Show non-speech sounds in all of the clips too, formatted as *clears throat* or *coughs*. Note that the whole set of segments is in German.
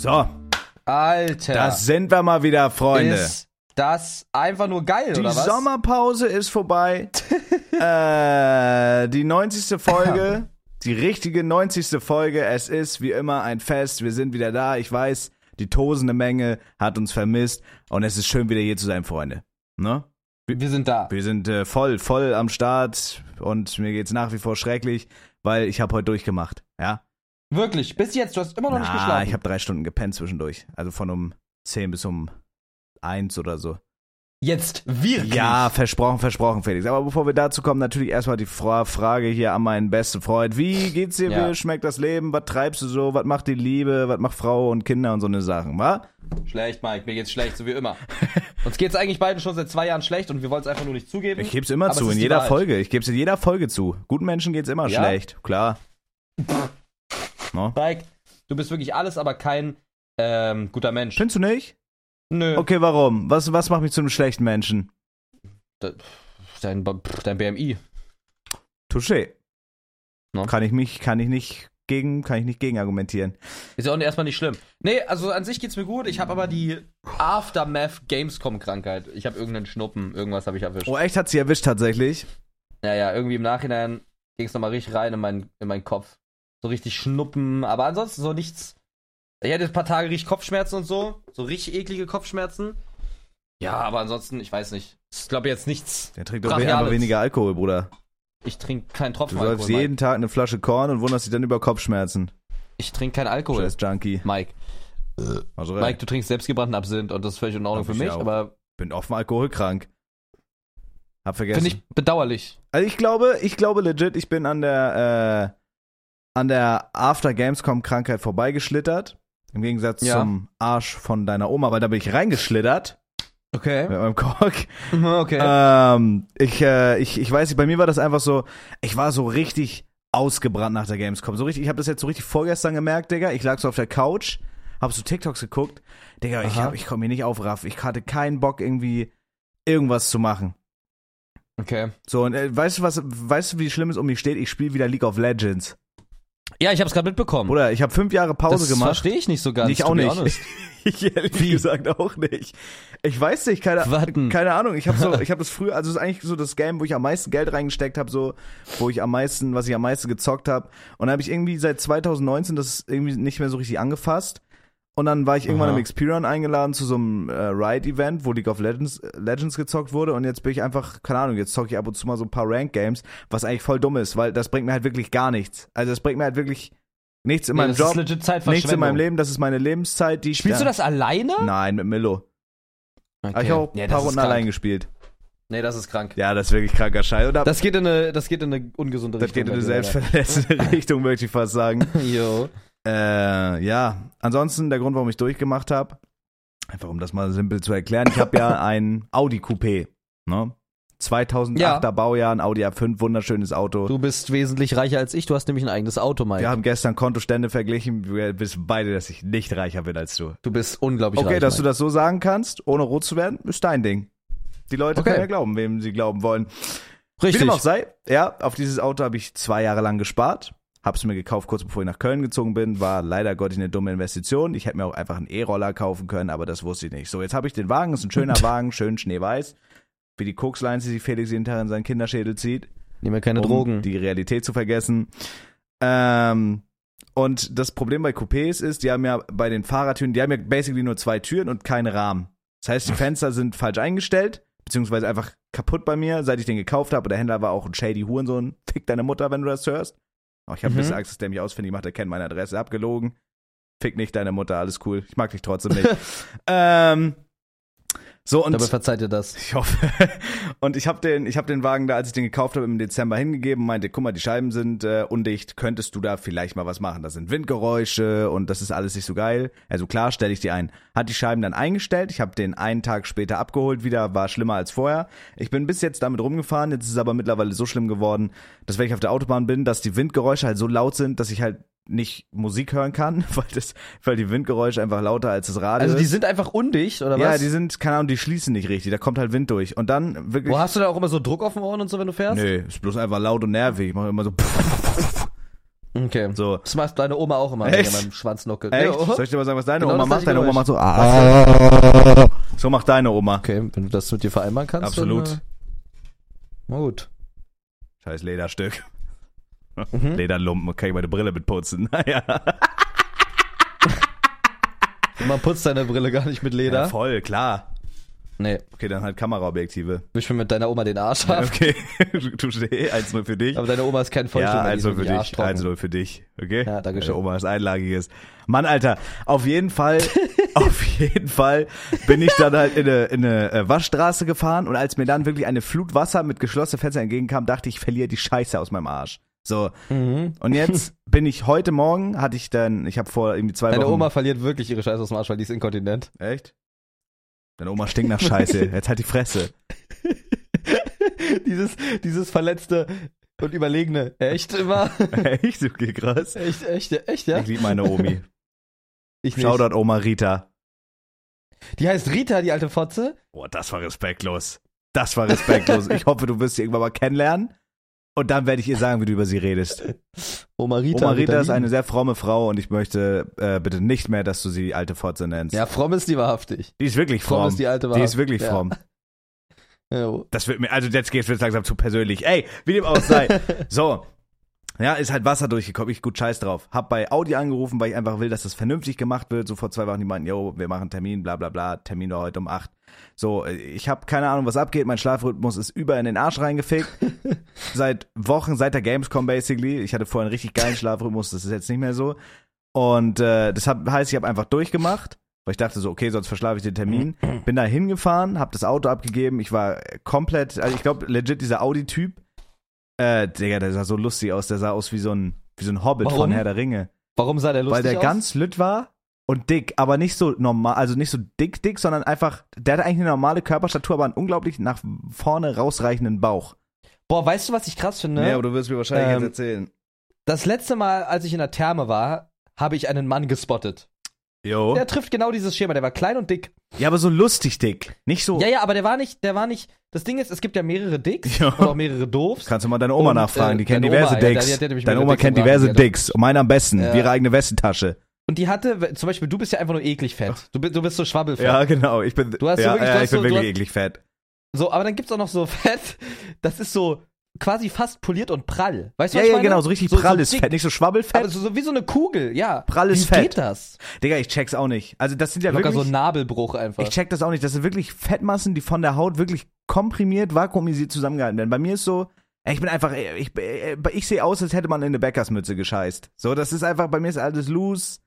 So, Alter. da sind wir mal wieder, Freunde. Ist das einfach nur geil, Die oder was? Sommerpause ist vorbei. *laughs* äh, die 90. Folge, die richtige 90. Folge. Es ist wie immer ein Fest. Wir sind wieder da. Ich weiß, die tosende Menge hat uns vermisst. Und es ist schön, wieder hier zu sein, Freunde. Ne? Wir sind da. Wir sind äh, voll, voll am Start. Und mir geht's nach wie vor schrecklich, weil ich habe heute durchgemacht. Ja? Wirklich, bis jetzt, du hast immer noch nicht Na, geschlafen. ich habe drei Stunden gepennt zwischendurch. Also von um 10 bis um 1 oder so. jetzt wirklich. Ja, versprochen, versprochen, Felix. Aber bevor wir dazu kommen, natürlich erstmal die Fra Frage hier an meinen besten Freund. Wie geht's dir? Ja. Wie schmeckt das Leben? Was treibst du so? Was macht die Liebe? Was macht Frau und Kinder und so eine Sachen, wa? Schlecht, Mike, mir geht's schlecht, so wie immer. *laughs* Uns geht's eigentlich beiden schon seit zwei Jahren schlecht und wir wollen es einfach nur nicht zugeben. Ich geb's immer zu, in jeder. Folge. Ich geb's in jeder Folge zu. Guten Menschen geht's immer Ja? schlecht, klar. No? Mike, du bist wirklich alles, aber kein ähm, guter Mensch. Findest du nicht? Nö. Okay, warum? Was, was macht mich zu einem schlechten Menschen? Dein, dein BMI. Touché. No? Kann ich mich, kann ich nicht gegen, kann ich nicht gegen argumentieren. Ist ja auch erstmal nicht schlimm. Nee, also an sich geht's mir gut. Ich habe aber die Aftermath Gamescom-Krankheit. Ich habe irgendeinen Schnuppen, irgendwas habe ich erwischt. Oh, echt hat sie erwischt tatsächlich. Ja, ja, irgendwie im Nachhinein ging's nochmal richtig rein in, mein, in meinen Kopf. So richtig Schnuppen, aber ansonsten so nichts. Ich hatte ein paar Tage richtig Kopfschmerzen und so. So richtig eklige Kopfschmerzen. Ja, aber ansonsten, ich weiß nicht. Ich glaube jetzt nichts. Der trinkt doch einfach weniger Alkohol, Bruder. Ich trinke keinen Du Tropfen Alkohol. jeden Mike. Tag eine Flasche Korn und wunderst dich dann über Kopfschmerzen. Ich trinke keinen Alkohol. Scheiß Junkie. Mike. Also. Mike, du trinkst selbstgebrannten Absinth und das ist völlig in Ordnung für ich mich, auch. aber bin offen alkoholkrank. Hab vergessen. finde ich bedauerlich. also ich glaube, ich glaube legit, ich bin an der äh, an der After Gamescom Krankheit vorbeigeschlittert. Im Gegensatz Ja. zum Arsch von deiner Oma, weil da bin ich reingeschlittert Okay. mit meinem Kork. Okay. Ähm, ich, äh, ich, ich weiß nicht, bei mir war das einfach so, ich war so richtig ausgebrannt nach der Gamescom. So richtig, ich habe das jetzt so richtig vorgestern gemerkt, Digga. Ich lag so auf der Couch, hab so TikToks geguckt. Digga, ich, Aha. hab, ich konnte mir nicht aufraffen. Ich hatte keinen Bock, irgendwie irgendwas zu machen. okay. So, und äh, weißt du, was, weißt du, wie schlimm es um mich steht? Ich spiele wieder League of Legends. Ja, ich habe es gerade mitbekommen. Bruder, ich habe fünf Jahre Pause das gemacht. verstehe ich nicht so ganz. Ich to auch nicht. *laughs* ich ehrlich Wie? gesagt auch nicht. Ich weiß nicht, keine, Warten. keine Ahnung. Ich habe so, *laughs* ich habe das früher, also es ist eigentlich so das Game, wo ich am meisten Geld reingesteckt habe, so, wo ich am meisten, was ich am meisten gezockt habe. Und habe ich irgendwie seit 2019 das irgendwie nicht mehr so richtig angefasst. Und dann war ich irgendwann Aha. im Experion eingeladen zu so einem äh, Riot-Event, wo League of Legends, Legends gezockt wurde. Und jetzt bin ich einfach, keine Ahnung, jetzt zocke ich ab und zu mal so ein paar Rank-Games, was eigentlich voll dumm ist, weil das bringt mir halt wirklich gar nichts. Also das bringt mir halt wirklich nichts in Nee, meinem das Job, ist legit Zeitverschwendung. nichts in meinem Leben. Das ist meine Lebenszeit, die ich Spielst du das alleine? Nein, mit Milo. Okay. Aber ich habe auch ein ja, paar das ist Runden krank. allein gespielt. Nee, das ist krank. Ja, das ist wirklich kranker Scheiß. Und ab, das, Das geht in eine, das geht in eine ungesunde geht Richtung. in eine bei dir, selbstverletzende *laughs* Richtung, möchte ich fast sagen. *laughs* Jo. Äh, ja, ansonsten der Grund, warum ich durchgemacht habe, einfach um das mal simpel zu erklären, ich habe ja *laughs* ein Audi Coupé, ne? 2008er Ja. Baujahr, ein Audi A5, wunderschönes Auto. Du bist wesentlich reicher als ich. Du hast nämlich ein eigenes Auto, Mike. Wir haben gestern Kontostände verglichen. Wir wissen beide, dass ich nicht reicher bin als du. Du bist unglaublich Okay, reich. dass du Mike. das so sagen kannst, ohne rot zu werden, ist dein Ding. Die Leute Okay. können ja glauben, wem sie glauben wollen. Wie Richtig. dem auch sei, ja, auf dieses Auto habe ich zwei Jahre lang gespart. Hab's mir gekauft, kurz bevor ich nach Köln gezogen bin. War leider Gottes eine dumme Investition. Ich hätte mir auch einfach einen E-Roller kaufen können, aber das wusste ich nicht. So, jetzt habe ich den Wagen. Ist ein schöner *laughs* Wagen, schön schneeweiß. Wie die Kokslines, die sich Felix jeden Tag in seinen Kinderschädel zieht. Nehmen wir keine um Drogen. die Realität zu vergessen. Ähm, und das Problem bei Coupés ist, die haben ja bei den Fahrertüren, die haben ja basically nur zwei Türen und keine Rahmen. Das heißt, die *laughs* Fenster sind falsch eingestellt, beziehungsweise einfach kaputt bei mir, seit ich den gekauft habe. Der Händler war auch ein shady Hurensohn. Fick deine Mutter, wenn du das hörst. Oh, ich habe ein Mhm. bisschen Angst, dass der mich ausfindig macht. Er kennt meine Adresse. Abgelogen. Fick nicht deine Mutter, alles cool. Ich mag dich trotzdem nicht. *laughs* ähm, so, und Dabei verzeiht ihr das. *laughs* ich hoffe. Und ich habe den, ich habe den Wagen da, als ich den gekauft habe, im Dezember hingegeben, meinte, guck mal, die Scheiben sind äh, undicht, könntest du da vielleicht mal was machen? Das sind Windgeräusche und das ist alles nicht so geil. Also klar, stelle ich die ein. Hat die Scheiben dann eingestellt. Ich habe den einen Tag später abgeholt, wieder war schlimmer als vorher. Ich bin bis jetzt damit rumgefahren. Jetzt ist es aber mittlerweile so schlimm geworden, dass wenn ich auf der Autobahn bin, dass die Windgeräusche halt so laut sind, dass ich halt nicht Musik hören kann, *laughs* weil das, weil die Windgeräusche einfach lauter als das Radio Also die sind einfach undicht, oder Ja, was? die sind, keine Ahnung, die schließen nicht richtig. Da kommt halt Wind durch. Und dann wirklich. Wo hast du da auch immer so Druck auf den Ohren und so, wenn du fährst? Nee, ist bloß einfach laut und nervig. Ich mache immer so. Okay. So. Das macht deine Oma auch immer, wenn Echt? ihr beim Schwanz nuckelt. Echt? Ja, oh. Soll ich dir mal sagen, was deine Genau Oma macht? Deine Oma macht so. Ah. *laughs* So macht deine Oma. Okay, wenn du das mit dir vereinbaren kannst. Absolut. Dann, äh, na gut. Scheiß Lederstück. Mhm. Lederlumpen, kann ich meine Brille mit putzen. Naja. *laughs* *laughs* Man putzt deine Brille gar nicht mit Leder. Ja, voll, klar. nee, Okay, dann halt Kameraobjektive. wisch mir mit deiner Oma den Arsch ab. Okay, *laughs* Touché, 1-0 für dich. Aber deine Oma ist kein Ja, die ist 1-0 für dich, arschtrocken. 1-0 für dich, okay? Ja, danke schön. Deine Oma ist einlagiges. Mann, Alter, auf jeden Fall, auf jeden Fall bin ich dann halt in eine, in eine äh, Waschstraße gefahren und als mir dann wirklich eine Flut Wasser mit geschlossenen Fenstern entgegenkam, dachte ich, ich verliere die Scheiße aus meinem Arsch. So, Mhm. und jetzt *laughs* bin ich heute Morgen, hatte ich dann, ich habe vor irgendwie zwei Deine Wochen... Oma verliert wirklich ihre Scheiße aus dem Arsch, weil die ist inkontinent. Echt? Deine Oma stinkt nach Scheiße, *laughs* jetzt halt die Fresse. *laughs* dieses, dieses verletzte und überlegene. Echt immer? Echt? Okay, krass. echt, echt, echt, ja? Ich liebe meine Omi. Ich. Shoutout Oma Rita. Die heißt Rita, die alte Fotze. Boah, das war respektlos. Das war respektlos. Ich hoffe, du wirst sie irgendwann mal kennenlernen. Und dann werde ich ihr sagen, wie du über sie redest. Oma Rita. Oma Rita ist eine sehr fromme Frau und ich möchte äh, bitte nicht mehr, dass du sie die alte Fotze nennst. Ja, fromm ist die wahrhaftig. Die ist wirklich Fromm fromm. ist die alte Die Wahrheit. ist wirklich Ja. fromm. *laughs* Das wird mir, also jetzt geht's jetzt langsam zu persönlich. Ey, wie dem auch sei. *laughs* So. Ja, ist halt Wasser durchgekommen. Ich gut scheiß drauf. Hab bei Audi angerufen, weil ich einfach will, dass das vernünftig gemacht wird. So vor zwei Wochen, die meinten, yo, wir machen Termin, bla bla bla. Termin war heute um acht. So, äh, ich habe keine Ahnung, was abgeht. Mein Schlafrhythmus ist über in den Arsch reingefickt. *laughs* seit Wochen, seit der Gamescom basically. Ich hatte vorher einen richtig geilen Schlafrhythmus, das ist jetzt nicht mehr so. Und äh, das hab, heißt, ich habe einfach durchgemacht, weil ich dachte so, okay, sonst verschlafe ich den Termin. *clears throat* Bin da hingefahren, habe das Auto abgegeben. Ich war komplett, also ich glaube legit dieser Audi-Typ, äh, Digga, der sah so lustig aus. Der sah aus wie so ein, wie so ein Hobbit Warum? von Herr der Ringe. Warum sah der lustig Weil der aus? ganz lütt war und dick, aber nicht so normal, also nicht so dick, dick, sondern einfach, der hatte eigentlich eine normale Körperstatur, aber einen unglaublich nach vorne rausreichenden Bauch. Boah, weißt du, was ich krass finde? Ja, aber du wirst mir wahrscheinlich Ähm, jetzt erzählen. Das letzte Mal, als ich in der Therme war, habe ich einen Mann gespottet. Jo. Der trifft genau dieses Schema. Der war klein und dick. Ja, aber so lustig dick. Nicht so. Ja, ja, aber der war nicht, der war nicht. Das Ding ist, es gibt ja mehrere Dicks Ja. und auch mehrere Doofs. Kannst du mal deine Oma Und, nachfragen, äh, die kennt deine diverse Oma, ja, Dicks. die ja Deine Oma der kennt diverse Dicks. Und meine am besten, Ja. wie ihre eigene Westentasche. Und die hatte, zum Beispiel, du bist ja einfach nur eklig fett. Du, bist- du bist so schwabbelfett. Ja, genau. Ich bin, Du hast so ja, wirklich- ja, ich bin so- wirklich eklig fett. So, aber dann gibt's auch noch so *laughs* Fett, das ist so quasi fast poliert und prall. Weißt du, Ja, was ich ja, meine? genau, so richtig so, pralles so Fett, nicht so Schwabbelfett. Aber so, so wie so eine Kugel, ja. Pralles wie Fett. geht das? Digga, ich check's auch nicht. Also das sind ja Locker wirklich, so ein Nabelbruch einfach. ich check das auch nicht. Das sind wirklich Fettmassen, die von der Haut wirklich komprimiert, vakuumisiert zusammengehalten werden. Bei mir ist so, ich bin einfach, ich, ich, ich sehe aus, als hätte man in eine Bäckersmütze gescheißt. So, das ist einfach, bei mir ist alles loose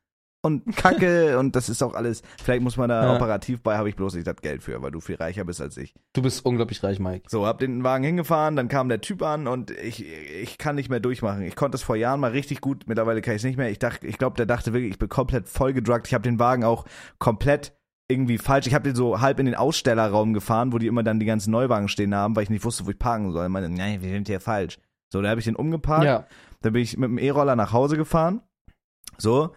und *laughs* kacke und das ist auch alles, vielleicht muss man da Ja. operativ bei, habe ich bloß nicht das Geld für, weil du viel reicher bist als ich. Du bist unglaublich reich, Mike. So, hab den Wagen hingefahren, dann kam der Typ an und ich, ich kann nicht mehr durchmachen. Ich konnte es vor Jahren mal richtig gut, mittlerweile kann ich es nicht mehr. Ich dachte, ich glaube, der dachte wirklich, ich bin komplett vollgedruckt. Ich habe den Wagen auch komplett irgendwie falsch. Ich habe den so halb in den Ausstellerraum gefahren, wo die immer dann die ganzen Neuwagen stehen haben, weil ich nicht wusste, wo ich parken soll. Ich meinte, nein, wir sind hier falsch. So, da habe ich den umgeparkt. Ja. Dann bin ich mit dem E-Roller nach Hause gefahren. So.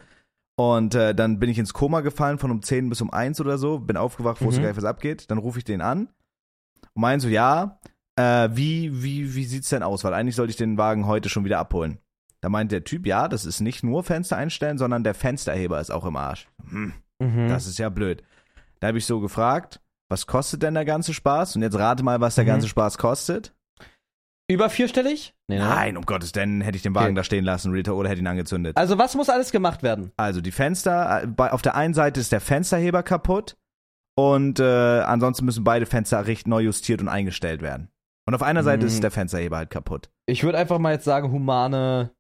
Und äh, dann bin ich ins Koma gefallen von um 10 bis um 1 oder so. Bin aufgewacht, wusste Mhm. gar nicht, was abgeht. Dann rufe ich den an und meinen so, ja, äh, wie, wie, wie sieht's denn aus? Weil eigentlich sollte ich den Wagen heute schon wieder abholen. Da meint der Typ, ja, das ist nicht nur Fenster einstellen, sondern der Fensterheber ist auch im Arsch. Hm, Mhm. das ist ja blöd. Da habe ich so gefragt, was kostet denn der ganze Spaß? Und jetzt rate mal, was der Mhm. ganze Spaß kostet. Über vierstellig? Nee, ne? Nein, um Gottes Willen, hätte ich den Wagen Okay. da stehen lassen, Rita, oder hätte ihn angezündet. Also was muss alles gemacht werden? Also die Fenster, äh, bei, auf der einen Seite ist der Fensterheber kaputt und äh, ansonsten müssen beide Fenster recht neu justiert und eingestellt werden. Und auf einer Seite Mhm. ist der Fensterheber halt kaputt. Ich würde einfach mal jetzt sagen, humane,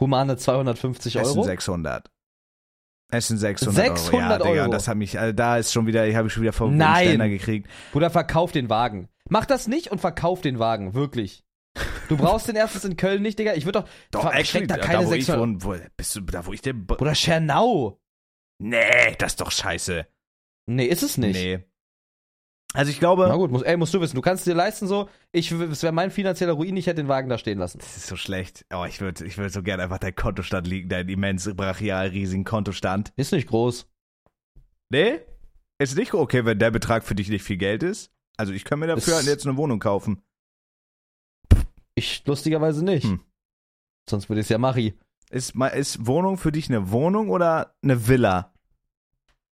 humane 250 Es sind Euro. 600. Es sind 600, Euro. 600 Ja, Digga, Euro. das hat mich, also da ist schon wieder, ich habe schon wieder vom Nein. Ständer gekriegt. Bruder, verkauf den Wagen. Mach das nicht und verkauf den Wagen, wirklich. Du brauchst den erstens in Köln nicht, Digga. Ich würde doch, Doch, actually, da da, keine wo ich 600 wohne, wo, bist du, da wo ich den, Bruder, Schernau. nee, das ist doch scheiße. Nee, ist es nicht. Nee. Also ich glaube, Na gut, muss, ey, musst du wissen. Du kannst dir leisten so, ich, es wäre mein finanzieller Ruin, ich hätte den Wagen da stehen lassen. Das ist so schlecht. Oh, ich würde ich würd so gerne einfach deinen Kontostand liegen, deinen immens brachial riesigen Kontostand. Ist nicht groß. Nee? Ist nicht okay, wenn der Betrag für dich nicht viel Geld ist? Also ich kann mir dafür Es- jetzt eine Wohnung kaufen. Ich lustigerweise nicht. Hm. Sonst würde ich es ja Machi. Ist, ist Wohnung für dich eine Wohnung oder eine Villa?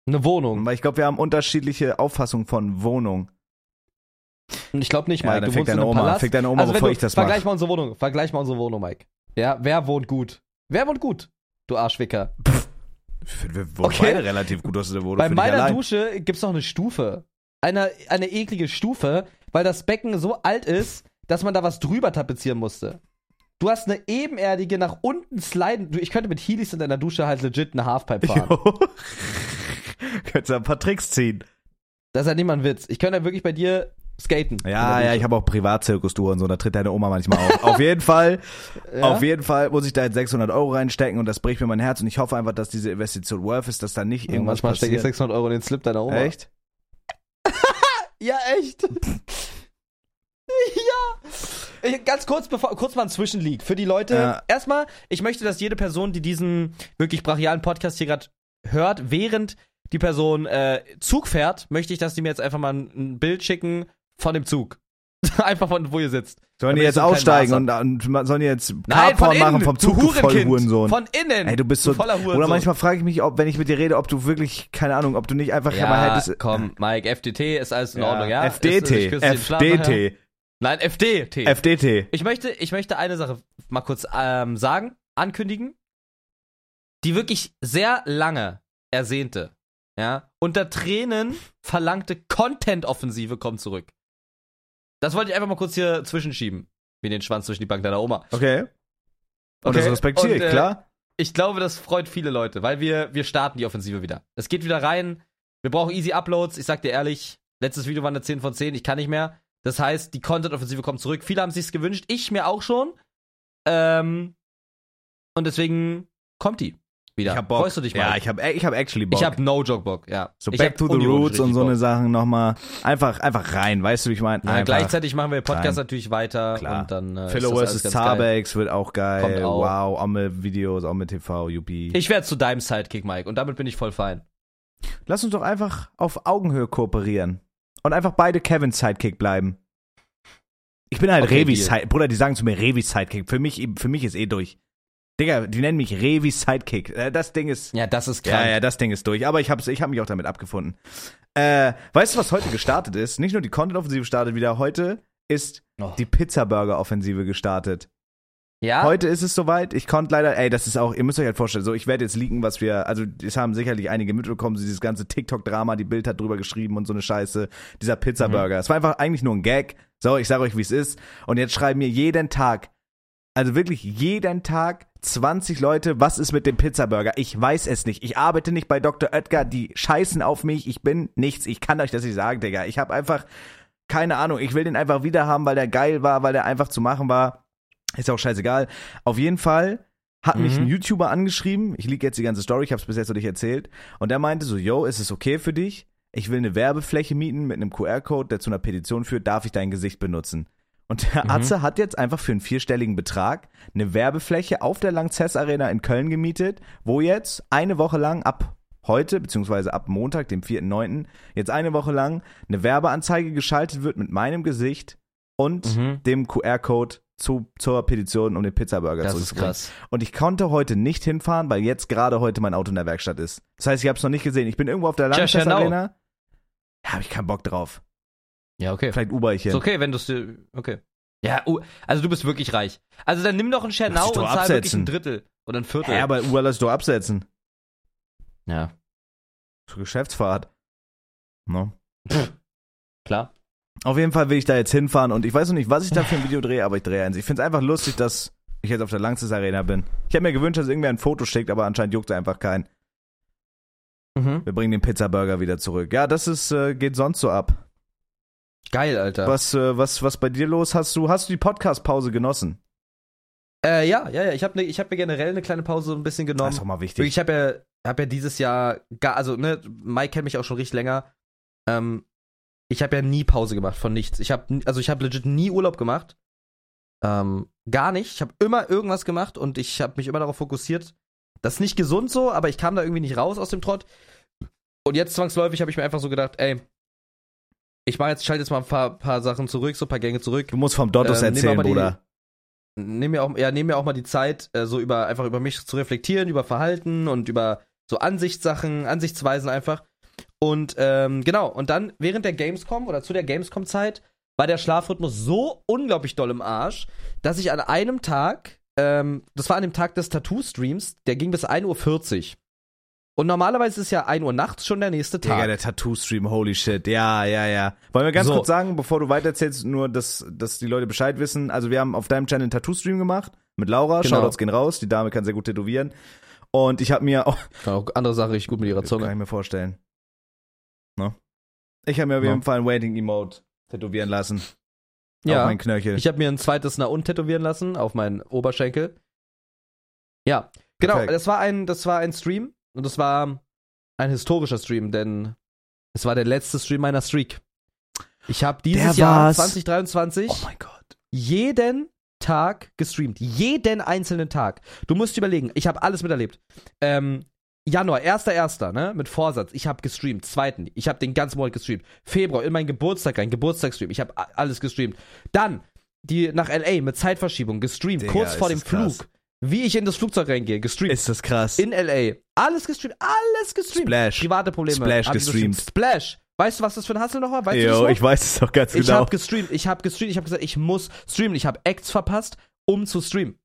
Eine Wohnung. Weil ich glaube, wir haben unterschiedliche Auffassungen von Wohnung. Ich glaube nicht, Ja, Mike. dann du in deine Oma, Palast. deine Oma, also bevor du, ich das Vergleich mache. mal unsere Wohnung. Vergleich mal unsere Wohnung, Mike. Ja, wer wohnt gut? Wer wohnt gut? Du Arschwicker. Wir wohnen Okay. beide relativ gut aus der Wohnung. Bei meiner. Dusche gibt's noch eine Stufe. Eine, eine eklige Stufe, weil das Becken so alt ist, dass man da was drüber tapezieren musste. Du hast eine ebenerdige, nach unten sliden. Du, ich könnte mit Heelys in deiner Dusche halt legit eine Halfpipe fahren. *laughs* Könntest du ein paar Tricks ziehen. Das ist ja nicht mal ein Witz. Ich könnte ja wirklich bei dir skaten. Ja, ja, ich habe auch Privatzirkustour und so, da tritt deine Oma manchmal auf. auf jeden Fall, *laughs* Ja? auf jeden Fall muss ich da jetzt 600 Euro reinstecken und das bricht mir mein Herz und ich hoffe einfach, dass diese Investition worth ist, dass da nicht Ja, irgendwas Manchmal stecke ich passiert. 600 Euro in den Slip deiner Oma. Echt? *laughs* Ja, echt. ja. Ganz kurz, bevor, kurz mal ein Zwischenleak für die Leute. Ja. Erstmal, ich möchte, dass jede Person, die diesen wirklich brachialen Podcast hier gerade hört, während die Person äh, Zug fährt, möchte ich, dass die mir jetzt einfach mal ein, ein Bild schicken von dem Zug. *laughs* einfach von wo ihr sitzt. Sollen die jetzt aussteigen und, und sollen die jetzt Carporn machen vom du Zug, du voll Hurenkind. Hurensohn? Von innen. Ey, du bist so, voller Hurensohn. oder manchmal frage ich mich, ob, wenn ich mit dir rede, ob du wirklich, keine Ahnung, ob du nicht einfach ja, mal hättest. komm, Mike, FDT ist alles in Ordnung, ja? FDT. FDT, Nein, FDT. FDT. Ich möchte, ich möchte eine Sache mal kurz ähm, sagen, ankündigen, die wirklich sehr lange ersehnte, ja, unter Tränen verlangte Content-Offensive kommt zurück. Das wollte ich einfach mal kurz hier zwischenschieben, wie den Schwanz zwischen die Bank deiner Oma. Okay. Und Okay, das respektiere ich, äh, klar. Ich glaube, das freut viele Leute, weil wir, wir starten die Offensive wieder. Es geht wieder rein. Wir brauchen easy Uploads. Ich sag dir ehrlich, letztes Video war eine 10 von 10. Ich kann nicht mehr. Das heißt, die Content-Offensive kommt zurück. Viele haben sich's gewünscht. Ich mir auch schon. Ähm, und deswegen kommt die wieder. Ich hab Bock. Freust du dich mal? Ja, ich habe ich hab actually Bock. ich hab no joke Bock, ja. so ich Back hab to the Roots und so eine Bock. Sachen nochmal. Einfach, einfach rein, weißt du, wie ich meine? Ja, gleichzeitig machen wir Podcast rein. natürlich weiter Klar. und dann äh, Philo vs. Tarbex wird auch geil. Auch. Wow, auch mit Videos, auch mit TV, Yuppie. Ich werde zu deinem Sidekick, Mike, und damit bin ich voll fein. Lass uns doch einfach auf Augenhöhe kooperieren. Und einfach beide Kevins Sidekick bleiben. Ich bin halt Okay, Revis. Sidekick. Bruder, die sagen zu mir Revis Sidekick. Für mich, für mich ist eh durch. Digga, die nennen mich Revis Sidekick. Äh, Das Ding ist. Ja, das ist krank. Ja, ja, das Ding ist durch. Aber ich hab's, ich hab mich auch damit abgefunden. Äh, weißt du, was heute gestartet ist? Nicht nur die Content-Offensive startet wieder. Heute ist Oh. die Pizza-Burger-Offensive gestartet. ja? Heute ist es soweit. Ich konnte leider, ey, das ist auch, ihr müsst euch halt vorstellen, so, ich werde jetzt leaken, was wir, also, es haben sicherlich einige mitbekommen, so dieses ganze TikTok-Drama, die Bild hat drüber geschrieben und so eine Scheiße, dieser Pizza-Burger. Es war einfach eigentlich nur ein Gag. So, ich sage euch, wie es ist. Und jetzt schreiben mir jeden Tag, also wirklich jeden Tag 20 Leute, was ist mit dem Pizza-Burger? Ich weiß es nicht. Ich arbeite nicht bei Dr. Oetker, die scheißen auf mich. Ich bin nichts. Ich kann euch das nicht sagen, Digga. Ich habe einfach, keine Ahnung, ich will den einfach wieder haben, weil der geil war, weil der einfach zu machen war. Ist auch scheißegal. Auf jeden Fall hat mich Mhm. ein YouTuber angeschrieben. Ich liege jetzt die ganze Story, ich habe es bis jetzt noch nicht erzählt. Und der meinte so, yo, ist es okay für dich? Ich will eine Werbefläche mieten mit einem QR-Code, der zu einer Petition führt. Darf ich dein Gesicht benutzen? Und der Mhm. Atze hat jetzt einfach für einen vierstelligen Betrag eine Werbefläche auf der Langzess Arena in Köln gemietet, wo jetzt eine Woche lang ab heute, beziehungsweise ab Montag, dem 4.9., jetzt eine Woche lang eine Werbeanzeige geschaltet wird mit meinem Gesicht und Mhm. dem QR-Code zu, zur Petition, um den Pizzaburger Das zu ist krass. Und ich konnte heute nicht hinfahren, weil jetzt gerade heute mein Auto in der Werkstatt ist. Das heißt, ich habe es noch nicht gesehen. Ich bin irgendwo auf der Tja, Langzess Schernau. Arena. Ja, habe ich keinen Bock drauf. Ja, okay. Vielleicht Uber ich hin. Ist okay, wenn du es Okay. Ja, also du bist wirklich reich. Also dann nimm doch einen Schernau und zahl wirklich ein Drittel oder ein Viertel. Ja, aber Uber lass doch absetzen. ja. Zur Geschäftsfahrt. No. klar. Auf jeden Fall will ich da jetzt hinfahren und ich weiß noch nicht, was ich da für ein Video drehe, aber ich drehe eins. Ich finde es einfach lustig, dass ich jetzt auf der Langzess Arena bin. Ich hätte mir gewünscht, dass irgendwer ein Foto schickt, aber anscheinend juckt er einfach keinen. Mhm. Wir bringen den Pizzaburger wieder zurück. Ja, das ist, äh, geht sonst so ab. Geil, Alter. Was, äh, was, was bei dir los? Hast du, hast du die Podcast-Pause genossen? Äh, ja, ja, ja. Ich habe ne, ich hab mir generell eine kleine Pause so ein bisschen Das genommen. ist doch mal wichtig. Ich habe ja, hab ja dieses Jahr, gar, also ne, Mike kennt mich auch schon richtig länger. Ähm, ich habe ja nie Pause gemacht von nichts. Ich habe, also ich habe legit nie Urlaub gemacht. Ähm, gar nicht. Ich habe immer irgendwas gemacht und ich habe mich immer darauf fokussiert. Das ist nicht gesund so, aber ich kam da irgendwie nicht raus aus dem Trott. Und jetzt zwangsläufig habe ich mir einfach so gedacht, ey, ich mach jetzt, schalte jetzt mal ein paar, paar Sachen zurück, so ein paar Gänge zurück. Du musst vom Dottos Ähm, nehmen wir erzählen, Bruder. nehme mir auch, ja, nehme mir auch mal die Zeit, äh, so über einfach über mich zu reflektieren, über Verhalten und über so Ansichtssachen, Ansichtsweisen einfach. Und ähm, genau, und dann während der Gamescom oder zu der Gamescom-Zeit war der Schlafrhythmus so unglaublich doll im Arsch, dass ich an einem Tag, ähm, das war an dem Tag des Tattoo-Streams, der ging bis 1.40 Uhr. Und normalerweise ist ja 1 Uhr nachts schon der nächste Tag. Digga, der Tattoo-Stream, holy shit. Ja, ja, ja. Wollen wir ganz So. kurz sagen, bevor du weitererzählst, nur, dass, dass die Leute Bescheid wissen. Also wir haben auf deinem Channel einen Tattoo-Stream gemacht mit Laura. Genau. Shoutouts gehen raus. Die Dame kann sehr gut tätowieren. Und ich habe mir auch, *laughs* Kann auch andere Sachen richtig gut mit ihrer kann Zunge. ich mir vorstellen. Ne? Ich habe mir auf jeden Fall ein Waiting-Emote tätowieren lassen. Auf Ja, meinen Knöchel. ich habe mir ein zweites Naun tätowieren lassen auf meinen Oberschenkel. Ja, genau, Perfekt. das war ein, das war ein Stream und das war ein historischer Stream, denn es war der letzte Stream meiner Streak. Ich habe dieses Der Jahr war's. 2023 oh mein Gott. jeden Tag gestreamt. Jeden einzelnen Tag. Du musst überlegen, ich habe alles miterlebt. Ähm, Januar, 1.1., ne, mit Vorsatz. Ich habe gestreamt. Zweiten, ich habe den ganzen Monat gestreamt. Februar, in meinen Geburtstag rein, Geburtstagsstream. Ich habe alles gestreamt. Dann, die nach L.A. mit Zeitverschiebung, gestreamt. Digga, kurz vor dem das krass. Wie ich in das Flugzeug reingehe, gestreamt. Ist das krass. in L.A. Alles gestreamt. Alles gestreamt. Splash. Private Probleme. Splash hab ich gestreamt. Splash. Weißt du, was das für ein Hassel noch war? Weißt Jo, noch? ich weiß es doch ganz Ich genau. habe gestreamt, ich habe gestreamt, ich habe gesagt, ich muss streamen. Ich habe Acts verpasst, um zu streamen.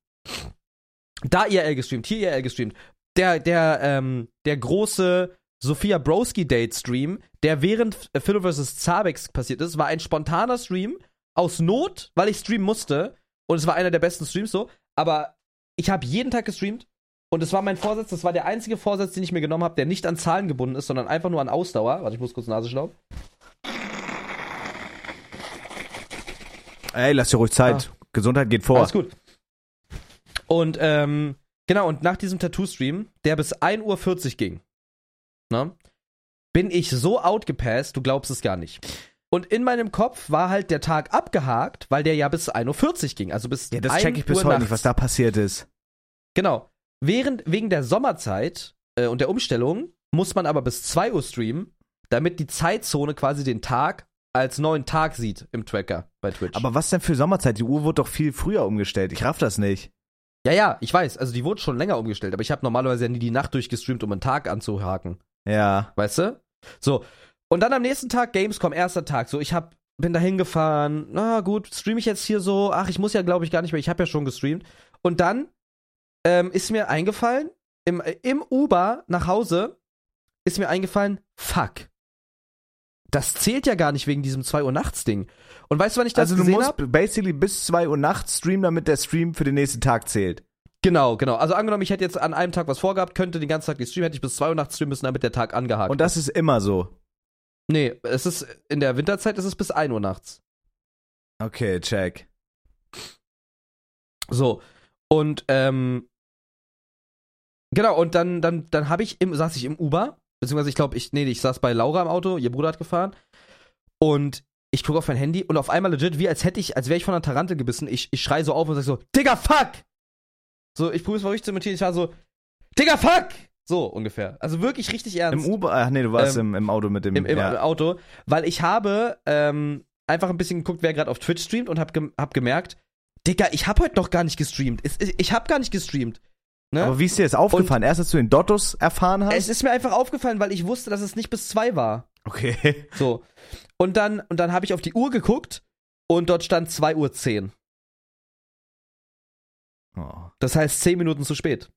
Da IRL gestreamt, hier IRL gestreamt. Der, der, ähm, der große Sophia Broski Date Stream, der während äh, Philo vs. Zabex passiert ist, war ein spontaner Stream aus Not, weil ich streamen musste. Und es war einer der besten Streams so. Aber ich habe jeden Tag gestreamt. Und es war mein Vorsatz, das war der einzige Vorsatz, den ich mir genommen habe, der nicht an Zahlen gebunden ist, sondern einfach nur an Ausdauer. Warte, ich muss kurz Nase schnauben. Ey, lass dir ruhig Zeit. Gesundheit geht vor. Alles gut. Und ähm, genau, und nach diesem Tattoo-Stream, der bis 1.40 Uhr ging, ne, bin ich so outgepasst, du glaubst es gar nicht. Und in meinem Kopf war halt der Tag abgehakt, weil der ja bis 1.40 Uhr ging. Also bis Ja, das 1 check ich bis Uhr heute nicht, was da passiert ist. Genau. Während, wegen der Sommerzeit äh, und der Umstellung muss man aber bis 2 Uhr streamen, damit die Zeitzone quasi den Tag als neuen Tag sieht im Tracker bei Twitch. Aber was denn für Sommerzeit? Die Uhr wurde doch viel früher umgestellt. Ich raff das nicht. Ja, ja, ich weiß. Also die wurde schon länger umgestellt, aber ich habe normalerweise ja nie die Nacht durchgestreamt, um einen Tag anzuhaken. Ja. Weißt du? So. Und dann am nächsten Tag Gamescom, erster Tag. So, ich hab, bin da hingefahren. Na gut, streame ich jetzt hier so. Ach, ich muss ja, glaube ich, gar nicht mehr. Ich habe ja schon gestreamt. Und dann ähm, ist mir eingefallen, im, im Uber nach Hause ist mir eingefallen, fuck. Das zählt ja gar nicht wegen diesem 2 Uhr nachts Ding. Und weißt du, wann ich das Also du gesehen musst hab? basically bis 2 Uhr nachts streamen, damit der Stream für den nächsten Tag zählt. Genau, genau. Also angenommen, ich hätte jetzt an einem Tag was vorgehabt, könnte den ganzen Tag gestreamt, hätte ich bis 2 Uhr nachts streamen müssen, damit der Tag angehakt Und das ist immer so. Nee, es ist in der Winterzeit ist es bis 1 Uhr nachts. Okay, check. So. Und ähm genau, und dann dann dann habe ich im saß ich im Uber, beziehungsweise ich glaube, ich nee, ich saß bei Laura im Auto, ihr Bruder hat gefahren und ich gucke auf mein Handy und auf einmal legit, wie als hätte ich, als wäre ich von einer Tarantel gebissen, ich, ich schrei so auf und sag so, Digga, fuck! So, ich probiere es mal richtig zu imitieren, ich war so, Digga, fuck! So ungefähr. Also wirklich richtig ernst. Im Uber, ach nee, du warst Ähm, im, im Auto mit dem. im, im ja. Auto, weil ich habe ähm, einfach ein bisschen geguckt, wer gerade auf Twitch streamt und hab, gem hab gemerkt, Digga, ich hab heute noch gar nicht gestreamt. Es, ich, ich hab gar nicht gestreamt. Ne? Aber wie ist dir das aufgefallen? Erst als du den Dottos erfahren hast? es ist mir einfach aufgefallen, weil ich wusste, dass es nicht bis zwei war. okay. *laughs* So. Und dann, und dann habe ich auf die Uhr geguckt und dort stand 2 Uhr 10. Oh, Das heißt 10 Minuten zu spät.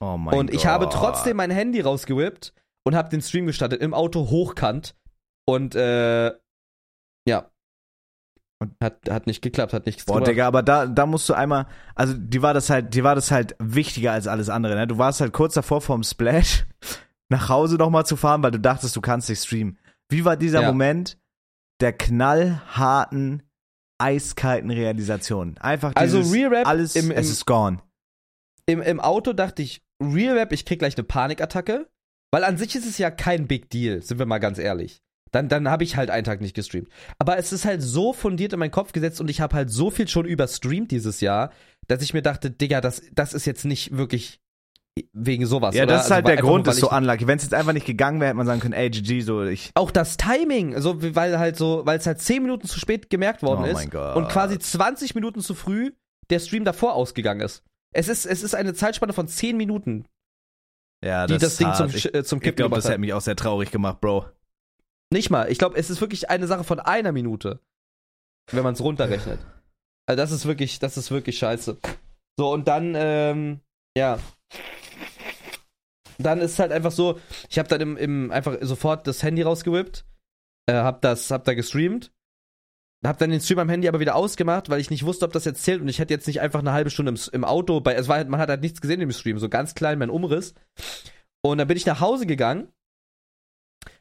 Oh mein und Gott. ich habe trotzdem mein Handy rausgewippt und habe den Stream gestartet im Auto hochkant. Und äh, ja. Und- Hat, hat nicht geklappt, hat nichts Boah, gebracht. Digga, aber da, da musst du einmal, also die war das halt, die war das halt wichtiger als alles andere, ne? Du warst halt kurz davor vom Splash *laughs* nach Hause nochmal zu fahren, weil du dachtest, du kannst nicht streamen. Wie war dieser Ja. Moment der knallharten, eiskalten Realisation? Einfach Also dieses, Real Rap alles, im- im- es ist gone. Im, Im Auto dachte ich, Real Rap, ich krieg gleich eine Panikattacke. Weil an sich ist es ja kein Big Deal, sind wir mal ganz ehrlich. Dann, dann habe ich halt einen Tag nicht gestreamt. Aber es ist halt so fundiert in meinen Kopf gesetzt und ich habe halt so viel schon überstreamt dieses Jahr, dass ich mir dachte, Digga, das, das ist jetzt nicht wirklich wegen sowas. Ja, oder? das ist halt Also der Grund, ist so unlucky. Wenn es jetzt einfach nicht gegangen wäre, hätte man sagen können, ey, GG, so, ich, Auch das Timing, also weil halt so, weil es halt 10 Minuten zu spät gemerkt worden Oh ist mein Gott. und quasi 20 Minuten zu früh der Stream davor ausgegangen ist. Es ist, es ist eine Zeitspanne von 10 Minuten, Ja, die das, ist Ding hart. zum, ich, äh, zum ich Kippen glaube, das hat. mich auch sehr traurig gemacht, Bro. Nicht mal. Ich glaube, es ist wirklich eine Sache von einer Minute. Wenn man es runterrechnet. Also das ist wirklich, das ist wirklich scheiße. So, und dann, ähm, ja. Dann ist halt einfach so, ich habe dann im, im einfach sofort das Handy rausgewippt, äh, hab das, hab da gestreamt, hab dann den Stream am Handy aber wieder ausgemacht, weil ich nicht wusste, ob das jetzt zählt und ich hätte jetzt nicht einfach eine halbe Stunde im, im Auto, bei, es war halt, man hat halt nichts gesehen im Stream, so ganz klein mein Umriss. Und dann bin ich nach Hause gegangen,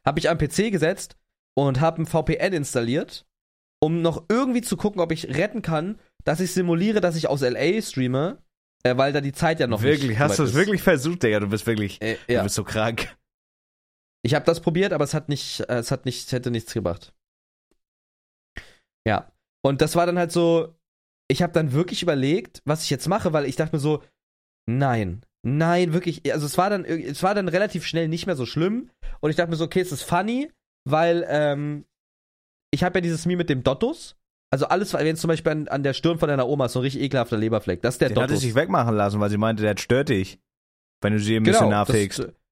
hab mich am PC gesetzt und hab ein VPN installiert, um noch irgendwie zu gucken, ob ich retten kann, dass ich simuliere, dass ich aus LA streame, äh, weil da die Zeit ja noch wirklich, nicht hast du es wirklich versucht, Digga? Du bist wirklich, Äh, du ja. bist so krank. Ich habe das probiert, aber es hat nicht, äh, es hat nicht, hätte nichts gebracht. Ja. Und das war dann halt so, ich habe dann wirklich überlegt, was ich jetzt mache, weil ich dachte mir so, nein, nein, wirklich, also es war dann, es war dann relativ schnell nicht mehr so schlimm und ich dachte mir so, okay, es ist funny, weil ähm, ich habe ja dieses Meme mit dem Dottus. Also alles, wenn zum Beispiel an, an der Stirn von deiner Oma ist so ein richtig ekelhafter Leberfleck, das ist der Den hat Dottus. es sich wegmachen lassen, weil sie meinte, der stört dich. Wenn du sie ein bisschen nachfegst. Genau, das,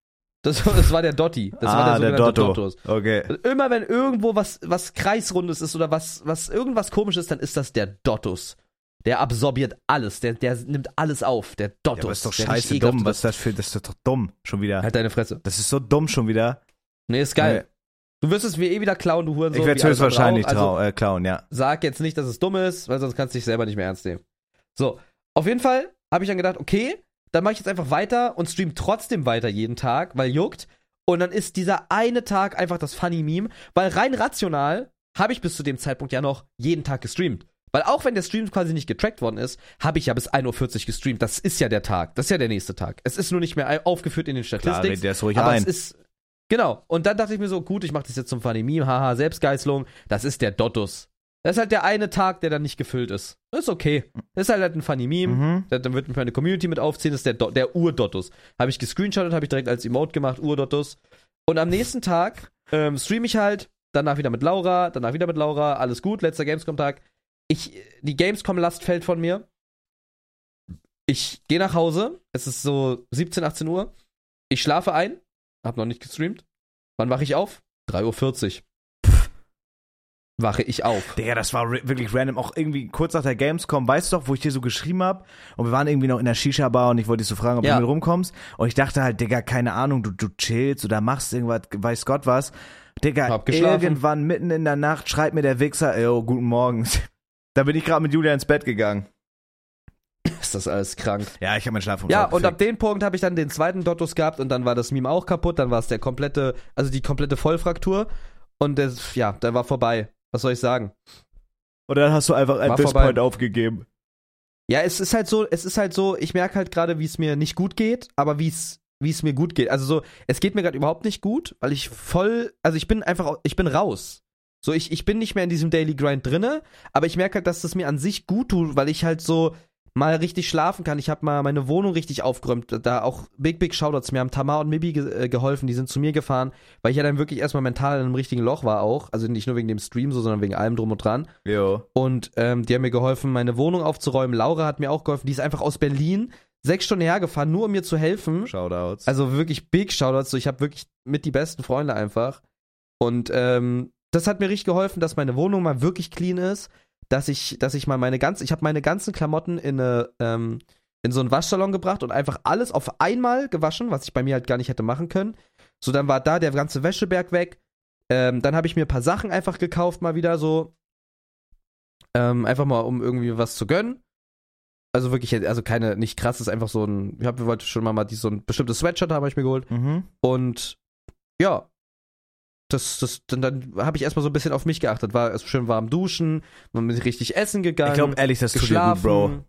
das, *laughs* das war der Dotti. Das war ah, der der sogenannte Dotto. Dottus. Okay. Immer wenn irgendwo was, was Kreisrundes ist oder was, was irgendwas komisches, dann ist das der Dottus. Der absorbiert alles, der, der nimmt alles auf, der Dottus. Ja, aber ist doch der scheiße dumm. Was ist das für, das ist doch dumm. Schon wieder. Halt deine Fresse. Das ist so dumm schon wieder. Nee, ist geil. Du wirst es mir eh wieder klauen, du Hurensohn. ich werde andere höchstwahrscheinlich. Also, äh, klauen, ja. sag jetzt nicht, dass es dumm ist, weil sonst kannst du dich selber nicht mehr ernst nehmen. So, auf jeden Fall habe ich dann gedacht, okay, dann mache ich jetzt einfach weiter und stream trotzdem weiter jeden Tag, weil juckt. Und dann ist dieser eine Tag einfach das funny Meme, weil rein rational habe ich bis zu dem Zeitpunkt ja noch jeden Tag gestreamt. Weil auch wenn der Stream quasi nicht getrackt worden ist, habe ich ja bis 1.40 Uhr gestreamt. Das ist ja der Tag. Das ist ja der nächste Tag. Es ist nur nicht mehr aufgeführt in den Klar, Statistiken. red der ist ruhig aber ein. es ist. Genau. Und dann dachte ich mir so, gut, ich mache das jetzt zum Funny Meme, haha, Selbstgeißelung. Das ist der Dottus. Das ist halt der eine Tag, der dann nicht gefüllt ist. Das ist okay. Das ist halt, halt ein Funny Meme. Mhm. Da- Dann wird mich meine Community mit aufziehen. Das ist der, Do der Ur-Dottus. Habe ich gescreenshottet, habe ich direkt als Emote gemacht, Ur-Dottus. Und am nächsten Tag ähm, stream ich halt, danach wieder mit Laura, danach wieder mit Laura, alles gut, letzter Gamescom-Tag. Ich, die Gamescom-Last fällt von mir. Ich gehe nach Hause, es ist so 17, 18 Uhr. Ich schlafe ein, hab noch nicht gestreamt. Wann wache ich auf? 3.40 Uhr. Wache ich auf. Digga, das war wirklich random. Auch irgendwie kurz nach der Gamescom, weißt du doch, wo ich dir so geschrieben hab Und wir waren irgendwie noch in der Shisha-Bar und ich wollte dich so fragen, ob Ja. du mit rumkommst. Und ich dachte halt, Digga, keine Ahnung, du, du chillst oder machst irgendwas, weiß Gott was. Digga, irgendwann mitten in der Nacht schreibt mir der Wichser, yo, guten Morgen. *laughs* Da bin ich gerade mit Julia ins Bett gegangen. Ist das alles krank? Ja, ich habe meinen Schlaf Ja, und ab dem Punkt habe ich dann den zweiten Dottus gehabt und dann war das Meme auch kaputt. Dann war es der komplette, also die komplette Vollfraktur. Und das, ja, der war vorbei. Was soll ich sagen? Und dann hast du einfach vorbei. point aufgegeben. Ja, es ist halt so, es ist halt so, ich merke halt gerade, wie es mir nicht gut geht, aber wie es wie es mir gut geht. Also so, es geht mir gerade überhaupt nicht gut, weil ich voll, also ich bin einfach, ich bin raus. So, ich, ich bin nicht mehr in diesem Daily Grind drinne, aber ich merke halt, dass das mir an sich gut tut, weil ich halt so mal richtig schlafen kann. Ich habe mal meine Wohnung richtig aufgeräumt. Da auch Big Big Shoutouts. Mir haben Tamar und Mibi ge äh, geholfen. Die sind zu mir gefahren, weil ich ja dann wirklich erstmal mental in einem richtigen Loch war auch. Also nicht nur wegen dem Stream so, sondern wegen allem drum und dran. Jo. Und ähm, die haben mir geholfen, meine Wohnung aufzuräumen. Laura hat mir auch geholfen. Die ist einfach aus Berlin sechs Stunden hergefahren, nur um mir zu helfen. Shoutouts. Also wirklich Big Shoutouts. So, ich habe wirklich mit die besten Freunde einfach. Und ähm, das hat mir richtig geholfen, dass meine Wohnung mal wirklich clean ist. Dass ich, dass ich mal meine ganzen, ich habe meine ganzen Klamotten in eine, ähm, in so einen Waschsalon gebracht und einfach alles auf einmal gewaschen, was ich bei mir halt gar nicht hätte machen können. So, dann war da der ganze Wäscheberg weg. Ähm, dann habe ich mir ein paar Sachen einfach gekauft, mal wieder so. Ähm, einfach mal, um irgendwie was zu gönnen. Also wirklich, also keine, nicht krass, ist einfach so ein, ich hab, wir wollten schon mal, mal die, so ein bestimmtes Sweatshirt habe ich mir geholt. mhm. Und ja, das, das, dann, dann habe ich erstmal so ein bisschen auf mich geachtet. War schön warm duschen, man bin richtig essen gegangen. Ich glaube ehrlich, das tut dir geschlafen. gut, Bro.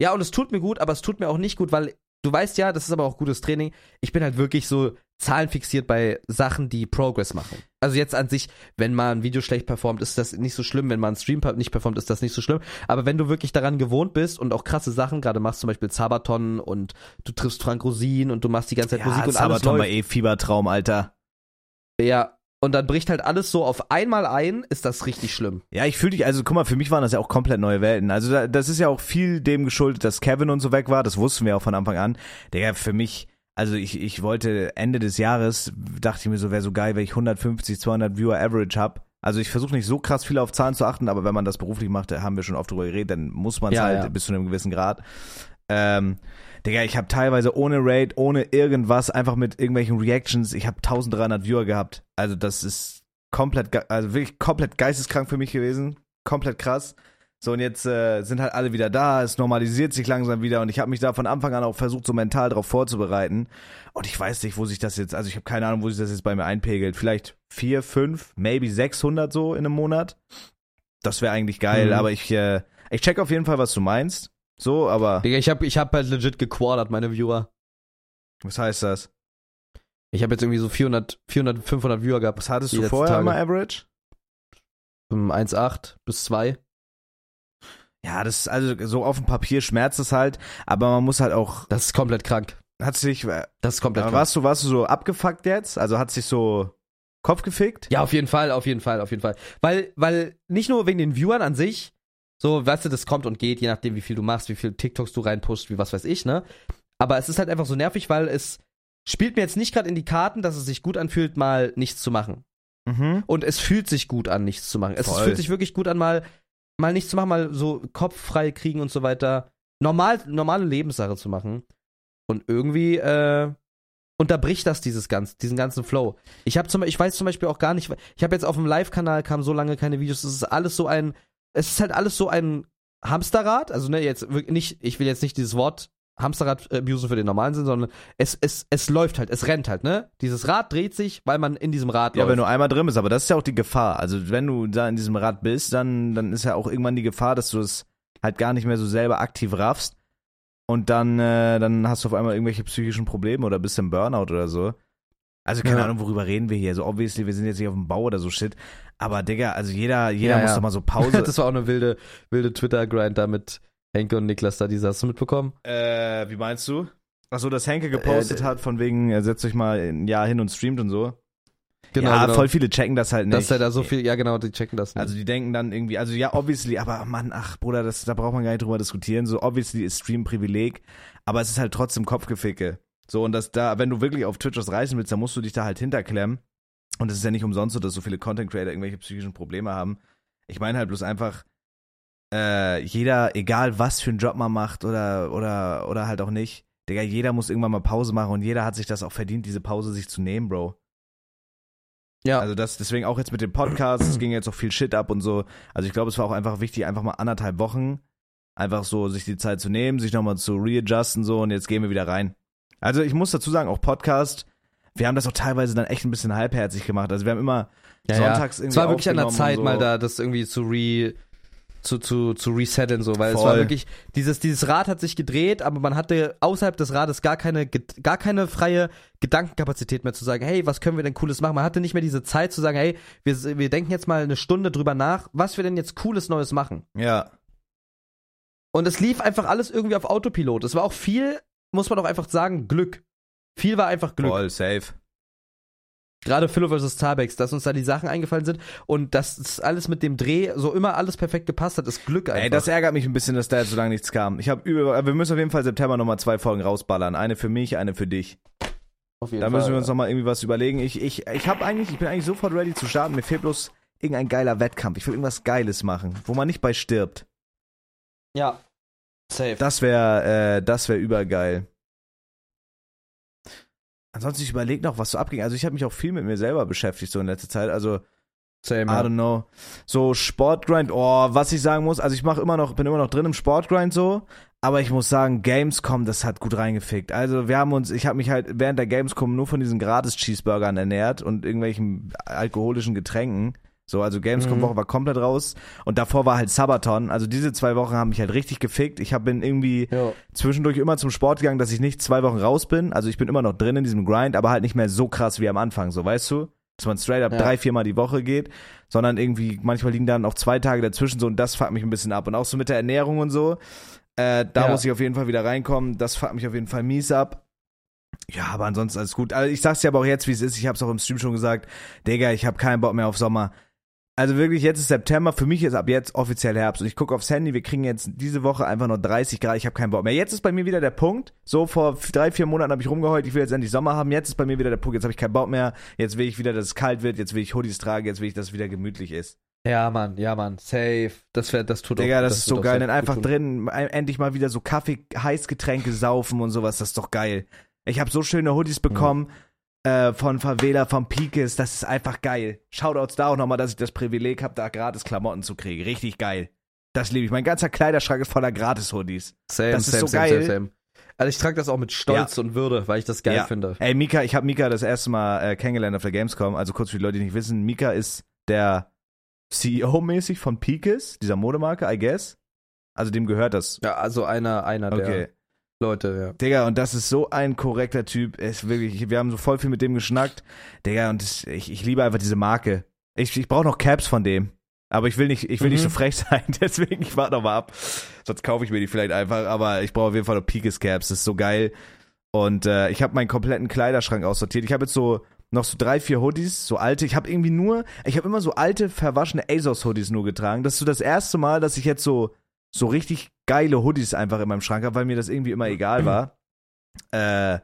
Ja, und es tut mir gut, aber es tut mir auch nicht gut, weil du weißt ja, das ist aber auch gutes Training. Ich bin halt wirklich so zahlenfixiert bei Sachen, die Progress machen. Also jetzt an sich, wenn mal ein Video schlecht performt, ist das nicht so schlimm. Wenn mal ein Stream nicht performt, ist das nicht so schlimm. Aber wenn du wirklich daran gewohnt bist und auch krasse Sachen gerade machst, zum Beispiel Zabaton und du triffst Frank Rosin und du machst die ganze Zeit Ja, Musik und alles Sabaton läuft. war eh Fiebertraum, Alter. Ja, und dann bricht halt alles so auf einmal ein, ist das richtig schlimm. Ja, ich fühle dich, also guck mal, für mich waren das ja auch komplett neue Welten. Also da, das ist ja auch viel dem geschuldet, dass Kevin und so weg war, das wussten wir auch von Anfang an. Digga, für mich, also ich, ich wollte Ende des Jahres, dachte ich mir so, wäre so geil, wenn ich 150, 200 Viewer Average hab. Also ich versuche nicht so krass viel auf Zahlen zu achten, aber wenn man das beruflich macht, da haben wir schon oft drüber geredet, dann muss man es Ja, halt ja. bis zu einem gewissen Grad. Ähm, Digga, ich habe teilweise ohne Raid, ohne irgendwas, einfach mit irgendwelchen Reactions, ich habe 1300 Viewer gehabt. Also das ist komplett, also wirklich komplett geisteskrank für mich gewesen. Komplett krass. So, und jetzt äh, sind halt alle wieder da, es normalisiert sich langsam wieder und ich habe mich da von Anfang an auch versucht, so mental drauf vorzubereiten. Und ich weiß nicht, wo sich das jetzt, also ich habe keine Ahnung, wo sich das jetzt bei mir einpegelt. Vielleicht vier, fünf, maybe 600 so in einem Monat. Das wäre eigentlich geil, Mhm. aber ich, äh, ich check auf jeden Fall, was du meinst. So, aber Digga, ich hab, ich hab halt legit gequartert, meine Viewer. was heißt das? Ich habe jetzt irgendwie so 400, 400, 500 Viewer gehabt. Was hattest du vorher Tage. mal Average? Um 1,8 bis 2. Ja, das ist also so auf dem Papier schmerzt es halt, aber man muss halt auch, Das ist komplett krank. hat sich, äh, Das ist komplett krank. warst du, warst du so abgefuckt jetzt? Also hat sich so Kopf gefickt? Ja, auf jeden Fall, auf jeden Fall, auf jeden Fall. Weil, weil nicht nur wegen den Viewern an sich, so, weißt du, das kommt und geht, je nachdem, wie viel du machst, wie viel TikToks du reinpusht, wie was weiß ich, ne? Aber es ist halt einfach so nervig, weil es spielt mir jetzt nicht gerade in die Karten, dass es sich gut anfühlt, mal nichts zu machen. Mhm. Und es fühlt sich gut an, nichts zu machen. Es Voll. fühlt sich wirklich gut an, mal, mal nichts zu machen, mal so Kopf frei kriegen und so weiter. Normal, normale Lebenssache zu machen. Und irgendwie, äh, unterbricht das dieses ganz, diesen ganzen Flow. Ich habe zum ich weiß zum Beispiel auch gar nicht, ich habe jetzt auf dem Live-Kanal kam so lange keine Videos, es ist alles so ein, es ist halt alles so ein Hamsterrad, also ne, jetzt wirklich nicht, ich will jetzt nicht dieses Wort Hamsterrad abusen für den normalen Sinn, sondern es, es, es läuft halt, es rennt halt, ne? Dieses Rad dreht sich, weil man in diesem Rad Ja, läuft. wenn du einmal drin bist, aber das ist ja auch die Gefahr. Also wenn du da in diesem Rad bist, dann, dann ist ja auch irgendwann die Gefahr, dass du es halt gar nicht mehr so selber aktiv raffst. Und dann, äh, dann hast du auf einmal irgendwelche psychischen Probleme oder bist im Burnout oder so. Also keine Ja. Ahnung, worüber reden wir hier. So obviously, wir sind jetzt nicht auf dem Bau oder so shit. Aber Digga, also jeder, jeder Ja, muss ja. doch mal so Pause. *laughs* das war auch eine wilde, wilde Twitter-Grind da mit Henke und Niklas da, diese hast du mitbekommen? äh, wie meinst du? Achso, dass Henke gepostet Äh, hat, von wegen, er setzt euch mal ein Jahr hin und streamt und so. Genau, ja, genau. voll viele checken das halt nicht. Dass er da so viel, ja genau, die checken das nicht. Also die denken dann irgendwie, also ja, obviously, aber Mann, ach Bruder, das, da braucht man gar nicht drüber diskutieren. So obviously ist Stream Privileg, aber es ist halt trotzdem Kopfgeficke. So und das da, wenn du wirklich auf Twitch was reißen willst, dann musst du dich da halt hinterklemmen. Und es ist ja nicht umsonst so, dass so viele Content Creator irgendwelche psychischen Probleme haben. Ich meine halt bloß einfach, äh, jeder, egal was für einen Job man macht oder oder oder halt auch nicht, Digga, jeder muss irgendwann mal Pause machen und jeder hat sich das auch verdient, diese Pause sich zu nehmen, Bro. ja, Also das, deswegen auch jetzt mit dem Podcast, es ging jetzt auch viel Shit ab und so. Also ich glaube, es war auch einfach wichtig, einfach mal anderthalb Wochen einfach so sich die Zeit zu nehmen, sich nochmal zu readjusten so und jetzt gehen wir wieder rein. Also ich muss dazu sagen, auch Podcast, wir haben das auch teilweise dann echt ein bisschen halbherzig gemacht. Also wir haben immer ja, sonntags ja. irgendwie Es war wirklich an der Zeit, so. mal da das irgendwie zu re zu, zu, zu resetten, so, weil es Voll. war wirklich, dieses, dieses Rad hat sich gedreht, aber man hatte außerhalb des Rades gar keine, gar keine freie Gedankenkapazität mehr zu sagen, hey, was können wir denn Cooles machen? Man hatte nicht mehr diese Zeit zu sagen, hey, wir, wir denken jetzt mal eine Stunde drüber nach, was wir denn jetzt Cooles Neues machen. Ja, Und es lief einfach alles irgendwie auf Autopilot. Es war auch viel, muss man auch einfach sagen, Glück. Viel war einfach Glück. voll safe. Gerade Philo vs. Tarbex, dass uns da die Sachen eingefallen sind und dass es alles mit dem Dreh so immer alles perfekt gepasst hat, ist Glück einfach. Ey, das ärgert mich ein bisschen, dass da jetzt so lange nichts kam. Ich habe über, wir müssen auf jeden Fall September nochmal zwei Folgen rausballern. Eine für mich, eine für dich. Auf jeden Da müssen wir uns nochmal irgendwie was überlegen. Ich, ich, ich habe eigentlich, ich bin eigentlich sofort ready zu starten. Mir fehlt bloß irgendein geiler Wettkampf. Ich will irgendwas Geiles machen, wo man nicht bei stirbt. Ja. Safe. Das wäre, äh, das wäre übergeil. Ansonsten, ich überlege noch, was so abging. Also ich habe mich auch viel mit mir selber beschäftigt so in letzter Zeit. Also Same. I don't know. So Sportgrind, oh, was ich sagen muss, also ich mache immer noch, bin immer noch drin im Sportgrind so, aber ich muss sagen, Gamescom, das hat gut reingefickt. Also wir haben uns, ich habe mich halt während der Gamescom nur von diesen gratis Cheeseburgern ernährt und irgendwelchen alkoholischen Getränken. So, also Gamescom Mhm. Woche war komplett raus und davor war halt Sabaton. Also diese zwei Wochen haben mich halt richtig gefickt. Ich hab, bin irgendwie Ja. zwischendurch immer zum Sport gegangen, dass ich nicht zwei Wochen raus bin. Also ich bin immer noch drin in diesem Grind, aber halt nicht mehr so krass wie am Anfang, so weißt du? Dass man straight up Ja. drei, viermal die Woche geht, sondern irgendwie, manchmal liegen dann auch zwei Tage dazwischen so und das fuckt mich ein bisschen ab. Und auch so mit der Ernährung und so, äh, da Ja. muss ich auf jeden Fall wieder reinkommen. Das fuckt mich auf jeden Fall mies ab. Ja, aber ansonsten alles gut. Also ich sag's dir aber auch jetzt, wie es ist. Ich hab's auch im Stream schon gesagt. Digga, ich hab keinen Bock mehr auf Sommer. Also wirklich, jetzt ist September. Für mich ist ab jetzt offiziell Herbst. Und ich gucke aufs Handy. Wir kriegen jetzt diese Woche einfach nur 30 Grad. Ich habe keinen Bock mehr. Jetzt ist bei mir wieder der Punkt. So vor drei, vier Monaten habe ich rumgeheult. Ich will jetzt endlich Sommer haben. Jetzt ist bei mir wieder der Punkt. Jetzt habe ich keinen Bock mehr. Jetzt will ich wieder, dass es kalt wird. Jetzt will ich Hoodies tragen. Jetzt will ich, dass es wieder gemütlich ist. Ja, Mann, ja, Mann, safe. Das, wär, das tut Digga, auch, das, ist so geil. Dann einfach drin, endlich mal wieder so Kaffee, Heißgetränke saufen und sowas. Das ist doch geil. Ich habe so schöne Hoodies bekommen äh, von Favela, von Pikes. Das ist einfach geil. Shoutouts da auch nochmal, dass ich das Privileg habe, da gratis Klamotten zu kriegen. Richtig geil. Das liebe ich. Mein ganzer Kleiderschrank ist voller Gratis-Hoodies. Same, Das ist same, so same, geil. Same, same. Also ich trage das auch mit Stolz und Würde, weil ich das geil Ja. finde. Ey, Mika, ich habe Mika das erste Mal äh, kennengelernt auf der Gamescom. Also kurz für die Leute, die nicht wissen, Mika ist der CEO-mäßig von Pikes, dieser Modemarke, I guess. Also dem gehört das. Ja, also einer, einer der Okay. Leute, ja. Digga, und das ist so ein korrekter Typ. Er ist wirklich, wir haben so voll viel mit dem geschnackt. Digga, und das, ich, ich liebe einfach diese Marke. Ich, ich brauche noch Caps von dem. Aber ich will nicht, ich will nicht Mhm. so frech *laughs* sein, deswegen, ich warte noch mal ab. Sonst kaufe ich mir die vielleicht einfach, aber ich brauche auf jeden Fall noch Pikes Caps, das ist so geil. Und äh, ich habe meinen kompletten Kleiderschrank aussortiert. Ich habe jetzt so noch so drei, vier Hoodies, so alte. Ich habe irgendwie nur, ich habe immer so alte, verwaschene ASOS-Hoodies nur getragen. Das ist so das erste Mal, dass ich jetzt so, so richtig geile Hoodies einfach in meinem Schrank habe, weil mir das irgendwie immer egal war. *clears throat* Äh,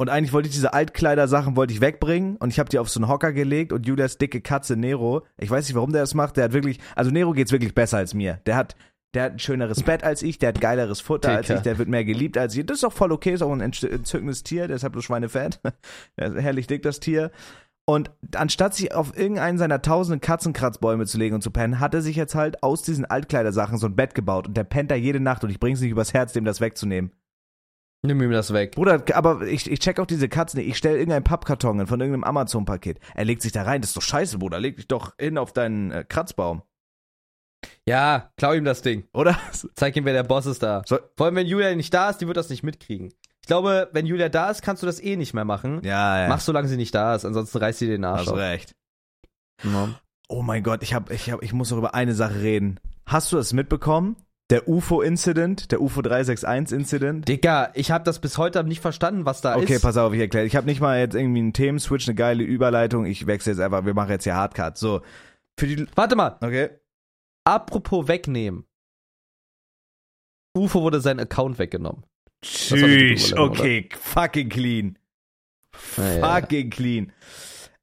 und eigentlich wollte ich diese Altkleider-Sachen wollte ich wegbringen und ich habe die auf so einen Hocker gelegt und Julias dicke Katze Nero, ich weiß nicht, warum der das macht, der hat wirklich, also Nero geht's wirklich besser als mir. Der hat, der hat ein schöneres Bett als ich, der hat geileres Futter als Dicker. ich, der wird mehr geliebt als ich. Das ist auch voll okay, ist auch ein entz- entzückendes Tier, der ist halt bloß Schweinefett. *laughs* Der ist herrlich dick, das Tier. Und anstatt sich auf irgendeinen seiner tausenden Katzenkratzbäume zu legen und zu pennen, hat er sich jetzt halt aus diesen Altkleidersachen so ein Bett gebaut und der pennt da jede Nacht und ich bring's nicht übers Herz, dem das wegzunehmen. Nimm ihm das weg. Bruder, aber ich, ich check auch diese Katzen. Ich stell irgendeinen Pappkarton hin von irgendeinem Amazon-Paket. Er legt sich da rein. Das ist doch scheiße, Bruder. Leg dich doch hin auf deinen äh, Kratzbaum. Ja, klau ihm das Ding. Oder? Zeig ihm, wer der Boss ist da. So- Vor allem, wenn Julia nicht da ist, die wird das nicht mitkriegen. Ich glaube, wenn Julia da ist, kannst du das eh nicht mehr machen. Ja, ja. Mach, solange sie nicht da ist, ansonsten reißt sie den Arsch Hast auf. recht. Ja. Oh mein Gott, ich, hab, ich, hab, ich muss noch über eine Sache reden. Hast du das mitbekommen? Der UFO-Incident, der UFO 361-Incident? Digga, ich habe das bis heute nicht verstanden, was da Okay, ist. pass auf, ich erkläre. Ich habe nicht mal jetzt irgendwie einen Themenswitch, eine geile Überleitung. Ich wechsle jetzt einfach, wir machen jetzt hier Hardcut. So. Für die. Warte mal, Okay. apropos wegnehmen. UFO wurde sein Account weggenommen. Die Tschüss. Okay, fucking clean. Ja, ja. Fucking clean.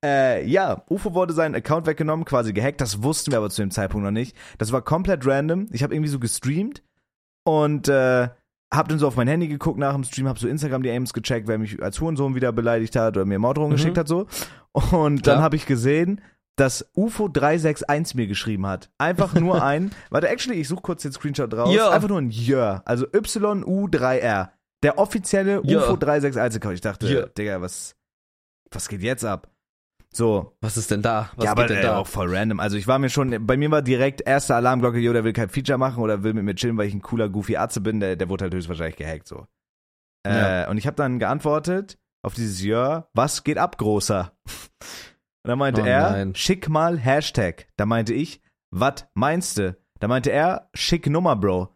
Äh, ja, UFO wurde seinen Account weggenommen, quasi gehackt. Das wussten wir aber zu dem Zeitpunkt noch nicht. Das war komplett random. Ich habe irgendwie so gestreamt und äh, hab dann so auf mein Handy geguckt nach dem Stream, hab so Instagram DMs gecheckt, wer mich als Hurensohn wieder beleidigt hat oder mir Morddrohungen Mhm. geschickt hat so. Und dann habe ich gesehen, dass UFO 361 mir geschrieben hat. Einfach nur *laughs* ein, warte, actually, ich suche kurz den Screenshot raus. Ja. Einfach nur ein Jör, also YU3R. Der offizielle Ja. UFO 361 Account. Ich dachte, Ja. Digga, was, was geht jetzt ab? So, Was ist denn da? Was ja, aber denn äh, da? auch voll random. Also ich war mir schon, bei mir war direkt erste Alarmglocke, jo, der will kein Feature machen oder will mit mir chillen, weil ich ein cooler Goofy Atze bin, der, der wurde halt höchstwahrscheinlich gehackt so. Äh, Ja. und ich habe dann geantwortet auf dieses Ja, was geht ab, Großer? Und dann meinte Oh er, nein. schick mal Hashtag. Da meinte ich, was meinst du? Da meinte er, schick Nummer, Bro.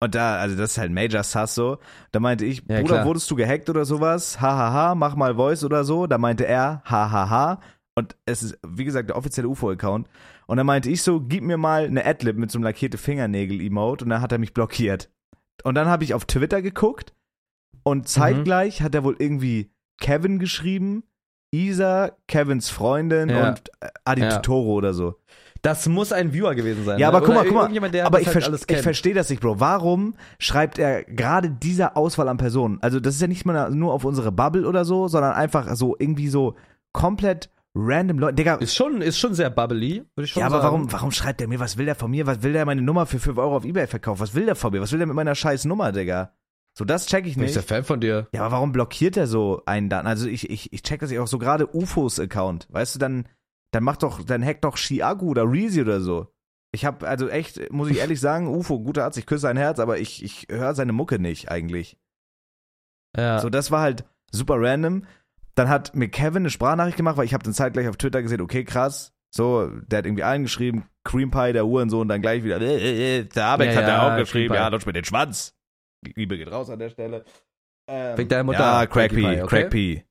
Und da, also das ist halt Major Sass so. Da meinte ich, Ja, Bruder, klar. wurdest du gehackt oder sowas? Hahaha, mach mal Voice oder so. Da meinte er, hahaha. Und es ist, wie gesagt, der offizielle UFO-Account. Und dann meinte ich so, gib mir mal eine Adlib mit so einem lackierte Fingernägel-Emote. Und dann hat er mich blockiert. Und dann habe ich auf Twitter geguckt. Und zeitgleich hat er wohl irgendwie Kevin geschrieben, Isa, Kevins Freundin Ja. und äh, Adi Ja. Totoro oder so. Das muss ein Viewer gewesen sein. Ja, ne? aber guck mal, guck mal. aber ich, halt ver ich verstehe das nicht, Bro. Warum schreibt er gerade diese Auswahl an Personen? Also das ist ja nicht mal nur auf unsere Bubble oder so, sondern einfach so irgendwie so komplett random Leute. Digga, Ist schon, ist schon sehr bubbly, würde ich schon ja, aber sagen. warum, warum schreibt er mir? Was will der von mir? Was will der meine Nummer für 5 Euro auf Ebay verkaufen? Was will der von mir? Was will der mit meiner scheiß Nummer, Digga? So, das check ich nicht. der Fan von dir. Ja, aber warum blockiert er so einen dann? Also ich, ich, ich check das ja auch so gerade UFOs Account. Weißt du, dann, dann macht doch, dann hackt doch Chiagu oder Reezy oder so. Ich hab, also echt, muss ich ehrlich sagen, UFO, guter Arzt, ich küsse sein Herz, aber ich, ich höre seine Mucke nicht eigentlich. Ja. So, das war halt super random. Dann hat mir Kevin eine Sprachnachricht gemacht, weil ich habe dann zeitgleich auf Twitter gesehen, okay, krass. So, der hat irgendwie allen geschrieben, Cream Pie, der Uhrensohn, dann gleich wieder, äh, äh, äh, der Abex Ja, hat er ja, auch geschrieben, ja, lutsch mir den Schwanz. Die Liebe geht raus an der Stelle. Ähm, Wegen deiner Mutter, Ja, Craig P. Pie, okay? Craig P.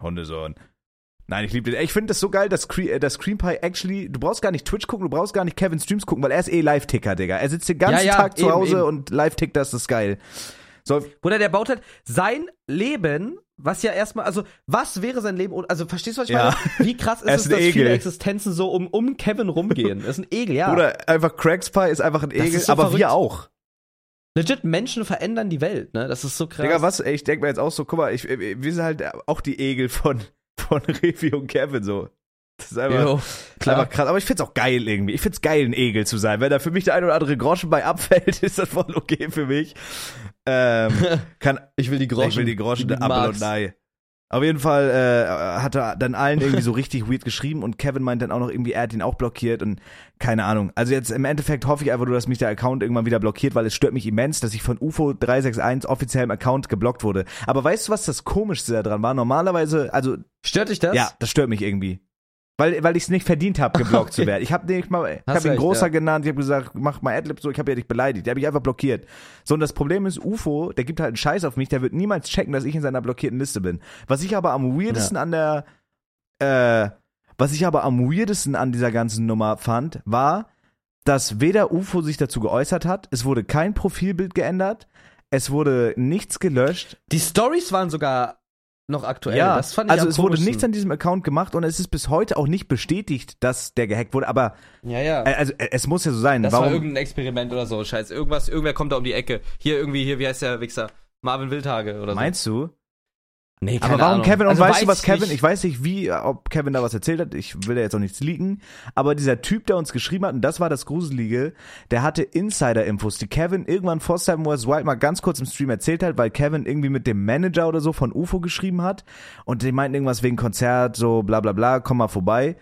Hundesohn. Nein, ich liebe den. Ich finde das so geil, dass, Cre äh, dass Cream Pie actually, du brauchst gar nicht Twitch gucken, du brauchst gar nicht Kevin Streams gucken, weil er ist eh Live-Ticker, Digga. Er sitzt den ganzen Ja, ja, Tag zu eben, Hause eben. und Live-Tickt, das ist geil. So, Bruder, der baut halt sein Leben, was ja erstmal, also was wäre sein Leben, also verstehst du, was ich Ja. meine? Wie krass *laughs* ist ist es, dass viele Egel. Existenzen so um, um Kevin rumgehen? Das *laughs* ist ein Egel, ja. Oder einfach Pie ist einfach ein Egel, so aber wir verrückt. auch. Legit, Menschen verändern die Welt, ne? Das ist so krass. Digga, was? Ey, ich denke mir jetzt auch so, guck mal, ich, äh, wir sind halt auch die Egel von, *laughs* von Revi und Kevin so. Das ist einfach, Jo, klar. einfach krass. Aber ich find's auch geil irgendwie. Ich find's geil, ein Egel zu sein. Wenn da für mich der ein oder andere Groschen bei abfällt, *laughs* ist das voll okay für mich. Ähm, *laughs* kann, Ich will die Groschen. ich will die Groschen, die Apfel und magst. Auf jeden Fall äh, hat er dann allen irgendwie so richtig weird geschrieben und Kevin meint dann auch noch irgendwie, er hat ihn auch blockiert und keine Ahnung. Also jetzt im Endeffekt hoffe ich einfach nur, dass mich der Account irgendwann wieder blockiert, weil es stört mich immens, dass ich von UFO361 offiziell im Account geblockt wurde. Aber weißt du, was das Komischste daran war? Normalerweise, also Stört dich das? ja, das stört mich irgendwie. Weil, weil ich es nicht verdient habe, geblockt zu Okay. werden. Ich habe mal, ich habe ihn großer ja. genannt, ich habe gesagt, mach mal Adlib so, ich habe ja dich beleidigt. Der habe ich einfach blockiert. So, und das Problem ist, UFO, der gibt halt einen Scheiß auf mich, der wird niemals checken, dass ich in seiner blockierten Liste bin. Was ich aber am weirdesten an der, äh, was ich aber am weirdesten an dieser ganzen Nummer fand, war, dass weder UFO sich dazu geäußert hat, es wurde kein Profilbild geändert, es wurde nichts gelöscht, Die Stories waren sogar noch aktuell. ja, das fand ich also es wurde nichts an diesem Account gemacht und es ist bis heute auch nicht bestätigt, dass der gehackt wurde. Aber Ja, ja. also es muss ja so sein. Das war Warum? irgendein Experiment oder so, scheiße. Irgendwas, irgendwer kommt da um die Ecke. Hier irgendwie, hier, wie heißt der Wichser? Marvin Wildhage oder so. Meinst du? Nee, Aber warum Kevin und Also weißt du weiß was Kevin? Ich weiß nicht, wie, ob Kevin da was erzählt hat. Ich will da jetzt auch nichts leaken. Aber dieser Typ, der uns geschrieben hat, und das war das Gruselige, der hatte Insider-Infos, die Kevin irgendwann vor Seven Wars Wild mal ganz kurz im Stream erzählt hat, weil Kevin irgendwie mit dem Manager oder so von UFO geschrieben hat. Und die meinten irgendwas wegen Konzert, so bla bla bla, komm mal vorbei.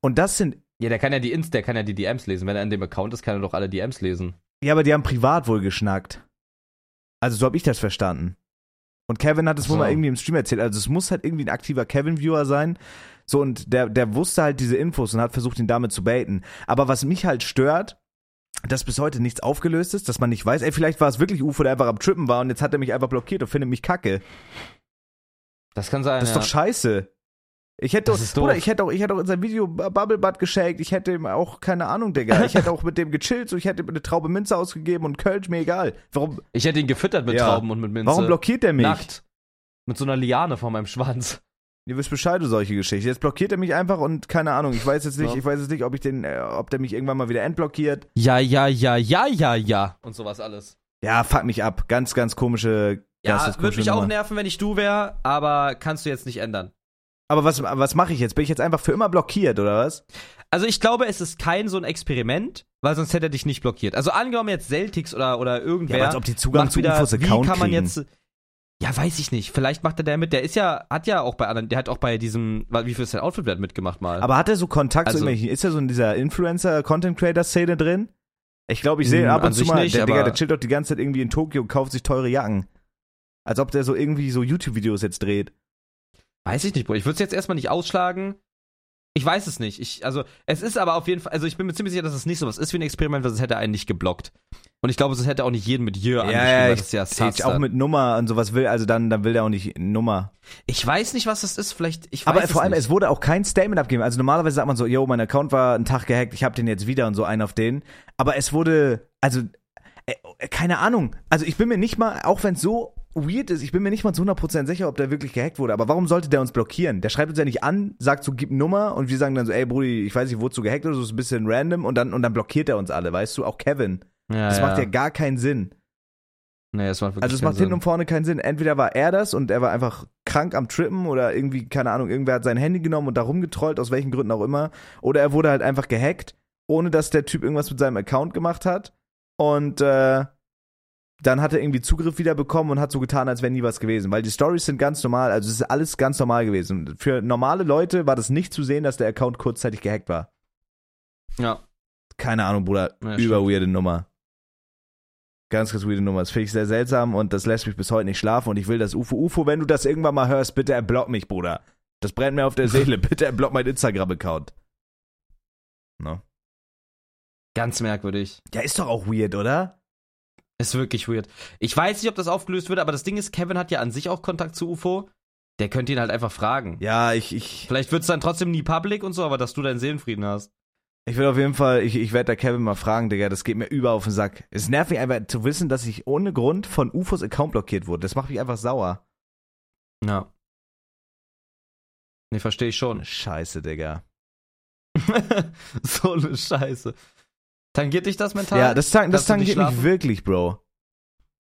Und das sind Ja, der kann ja die Inst, der kann ja die DMs lesen. Wenn er in dem Account ist, kann er doch alle DMs lesen. Ja, aber die haben privat wohl geschnackt. Also so habe ich das verstanden. Und Kevin hat es wohl So. mal irgendwie im Stream erzählt. Also es muss halt irgendwie ein aktiver Kevin-Viewer sein. So, und der, der wusste halt diese Infos und hat versucht, ihn damit zu baiten. Aber was mich halt stört, dass bis heute nichts aufgelöst ist, dass man nicht weiß, ey, vielleicht war es wirklich UFO, der einfach am Trippen war und jetzt hat er mich einfach blockiert und findet mich kacke. Das kann sein. Das ist ja. doch scheiße. Ich hätte, Das ist Bruder, ich hätte auch, ich hätte auch in sein Video Bubble Butt geschenkt. Ich hätte ihm auch, keine Ahnung, Digga. Ich hätte auch mit dem gechillt, so ich hätte ihm eine Traube Minze ausgegeben und Kölsch, mir egal. Warum, Ich hätte ihn gefüttert mit Ja. Trauben und mit Minze. warum blockiert er mich? Nackt. Mit so einer Liane vor meinem Schwanz. Ihr wisst Bescheid, du solche Geschichten. Jetzt blockiert er mich einfach und keine Ahnung, ich weiß jetzt nicht, Ja. ich weiß jetzt nicht, ob ich den, äh, ob der mich irgendwann mal wieder entblockiert. Ja, ja, ja, ja, ja, ja. Und sowas alles. Ja, fuck mich ab. Ganz, ganz komische, Ja, würde mich auch nerven, wenn ich du wäre, aber kannst du jetzt nicht ändern. Aber was, was mache ich jetzt? Bin ich jetzt einfach für immer blockiert, oder was? Also ich glaube, es ist kein so ein Experiment, weil sonst hätte er dich nicht blockiert. Also angenommen jetzt Celtics oder, oder irgendwer. Ja, als ob die Zugang zu wieder, wie Account kann man kriegen. jetzt. Ja, weiß ich nicht. Vielleicht macht er damit. Der ist ja, hat ja auch bei anderen, der hat auch bei diesem, wie viel ist dein Outfit wert mitgemacht mal. Aber hat er so Kontakt Also- zu irgendwelchen, ist er so in dieser Influencer-Content-Creator-Szene drin? Ich glaube, ich sehe Hm, ab und zu mal, nicht, der Digga, der chillt doch die ganze Zeit irgendwie in Tokio und kauft sich teure Jacken. Als ob der so irgendwie so YouTube-Videos jetzt dreht. Weiß ich nicht, Bro. Ich würde es jetzt erstmal nicht ausschlagen. Ich weiß es nicht. Ich, also, es ist aber auf jeden Fall, also ich bin mir ziemlich sicher, dass es nicht so was ist wie ein Experiment, weil es hätte einen nicht geblockt. Und ich glaube, es hätte auch nicht jeden mit Jür angeschrieben, weil das ja sus auch mit Nummer und sowas will, also dann, dann will der auch nicht Nummer. Ich weiß nicht, was das ist. Vielleicht, ich weiß Aber vor allem, nicht. es wurde auch kein Statement abgegeben. Also normalerweise sagt man so, yo, mein Account war einen Tag gehackt, ich hab den jetzt wieder und so einen auf den. Aber es wurde, also, äh, keine Ahnung. Also ich bin mir nicht mal, auch wenn es so weird ist, ich bin mir nicht mal zu 100% sicher, ob der wirklich gehackt wurde. Aber warum sollte der uns blockieren? Der schreibt uns ja nicht an, sagt so, gib Nummer und wir sagen dann so, ey Brudi, ich weiß nicht, du gehackt oder so, ist ein bisschen random und dann, und dann blockiert er uns alle, weißt du? Auch Kevin. ja, Das macht ja gar keinen Sinn. Nee, es macht wirklich Also es macht hinten Sinn. und vorne keinen Sinn. Entweder war er das und er war einfach krank am Trippen oder irgendwie, keine Ahnung, irgendwer hat sein Handy genommen und da rumgetrollt, aus welchen Gründen auch immer. Oder er wurde halt einfach gehackt, ohne dass der Typ irgendwas mit seinem Account gemacht hat. Und äh, dann hat er irgendwie Zugriff wieder bekommen und hat so getan, als wäre nie was gewesen. Weil die Stories sind ganz normal, also es ist alles ganz normal gewesen. Für normale Leute war das nicht zu sehen, dass der Account kurzzeitig gehackt war. Ja. Keine Ahnung, Bruder. Ja, über weirde Nummer. Ganz, ganz weirde Nummer. Das finde ich sehr seltsam und das lässt mich bis heute nicht schlafen und ich will das UFO. UFO, wenn du das irgendwann mal hörst, bitte erblock mich, Bruder. Das brennt mir auf der Seele. *laughs* bitte erblock mein Instagram-Account. No. Ganz merkwürdig. Ja, ist doch auch weird, oder? Ist wirklich weird. Ich weiß nicht, ob das aufgelöst wird, aber das Ding ist, Kevin hat ja an sich auch Kontakt zu UFO. Der könnte ihn halt einfach fragen. Ja, ich, ich, Vielleicht wird's dann trotzdem nie public und so, aber dass du deinen Seelenfrieden hast. ich will auf jeden Fall, ich, ich werde da Kevin mal fragen, Digga, das geht mir über auf den Sack. Es nervt mich einfach zu wissen, dass ich ohne Grund von UFOs Account blockiert wurde. Das macht mich einfach sauer. Ja. Nee, verstehe ich schon. Scheiße, Digga. *laughs* so eine Scheiße. Tangiert dich das mental? Ja, das, tang- das tangiert mich wirklich, Bro.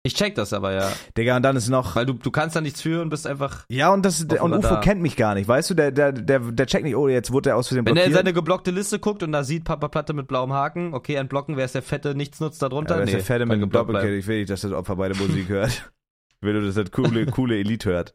Ich check das aber, ja. Digga, und dann ist noch. Weil du, du kannst da nichts für und bist einfach. Ja, und das und UFO Radar. kennt mich gar nicht, weißt du? Der, der, der, der checkt nicht, oh, jetzt wurde er aus Versehen Wenn er in blockiert. seine geblockte Liste guckt und da sieht Papa Platte mit blauem Haken, okay, entblocken, wer ist der fette Nichtsnutz da drunter? ja, das ist der Fette mit dem Doppelkill. Ich will nicht, dass das Opfer beide Musik hört. *laughs* Ich will nur, dass das coole, coole Elite hört.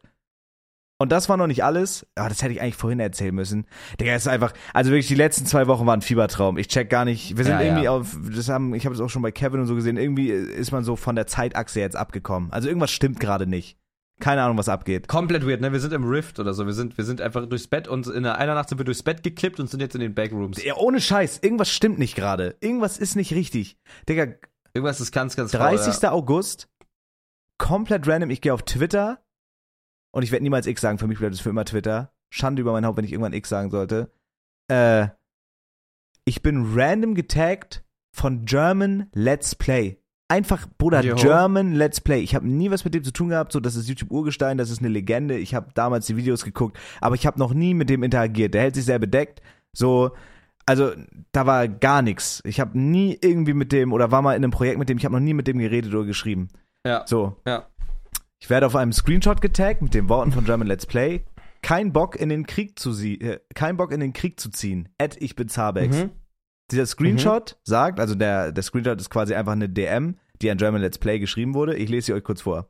Und das war noch nicht alles. Aber das hätte ich eigentlich vorhin erzählen müssen. Digga, es ist einfach, also wirklich die letzten zwei Wochen waren ein Fiebertraum. Ich check gar nicht, wir sind Ja, irgendwie ja. auf, das haben, ich habe das auch schon bei Kevin und so gesehen, irgendwie ist man so von der Zeitachse jetzt abgekommen. Also irgendwas stimmt gerade nicht. Keine Ahnung, was abgeht. Komplett weird, ne? Wir sind im Rift oder so. Wir sind, wir sind einfach durchs Bett und in einer Nacht sind wir durchs Bett geklippt und sind jetzt in den Backrooms. Ja, ohne Scheiß, irgendwas stimmt nicht gerade. Irgendwas ist nicht richtig. Digga, Irgendwas ist ganz, ganz faul, 30. August, komplett random, ich gehe auf Twitter und ich werde niemals X sagen, für mich bleibt es für immer Twitter. Schande über mein Haupt, wenn ich irgendwann X sagen sollte. Äh, ich bin random getaggt von German Let's Play. Einfach, Bruder, Jo. German Let's Play. Ich habe nie was mit dem zu tun gehabt, so das ist YouTube Urgestein, das ist eine Legende. Ich habe damals die Videos geguckt, aber ich habe noch nie mit dem interagiert. Der hält sich sehr bedeckt. So, also da war gar nichts. Ich habe nie irgendwie mit dem oder war mal in einem Projekt mit dem, ich habe noch nie mit dem geredet oder geschrieben. Ja. So, Ja. Ich werde auf einem Screenshot getaggt mit den Worten von German Let's Play. Kein Bock in den Krieg zu sie äh, kein Bock in den Krieg zu ziehen. Ed, ich bin Zabex. Mhm. Dieser Screenshot sagt, also der, der Screenshot ist quasi einfach eine DM, die an German Let's Play geschrieben wurde. Ich lese sie euch kurz vor.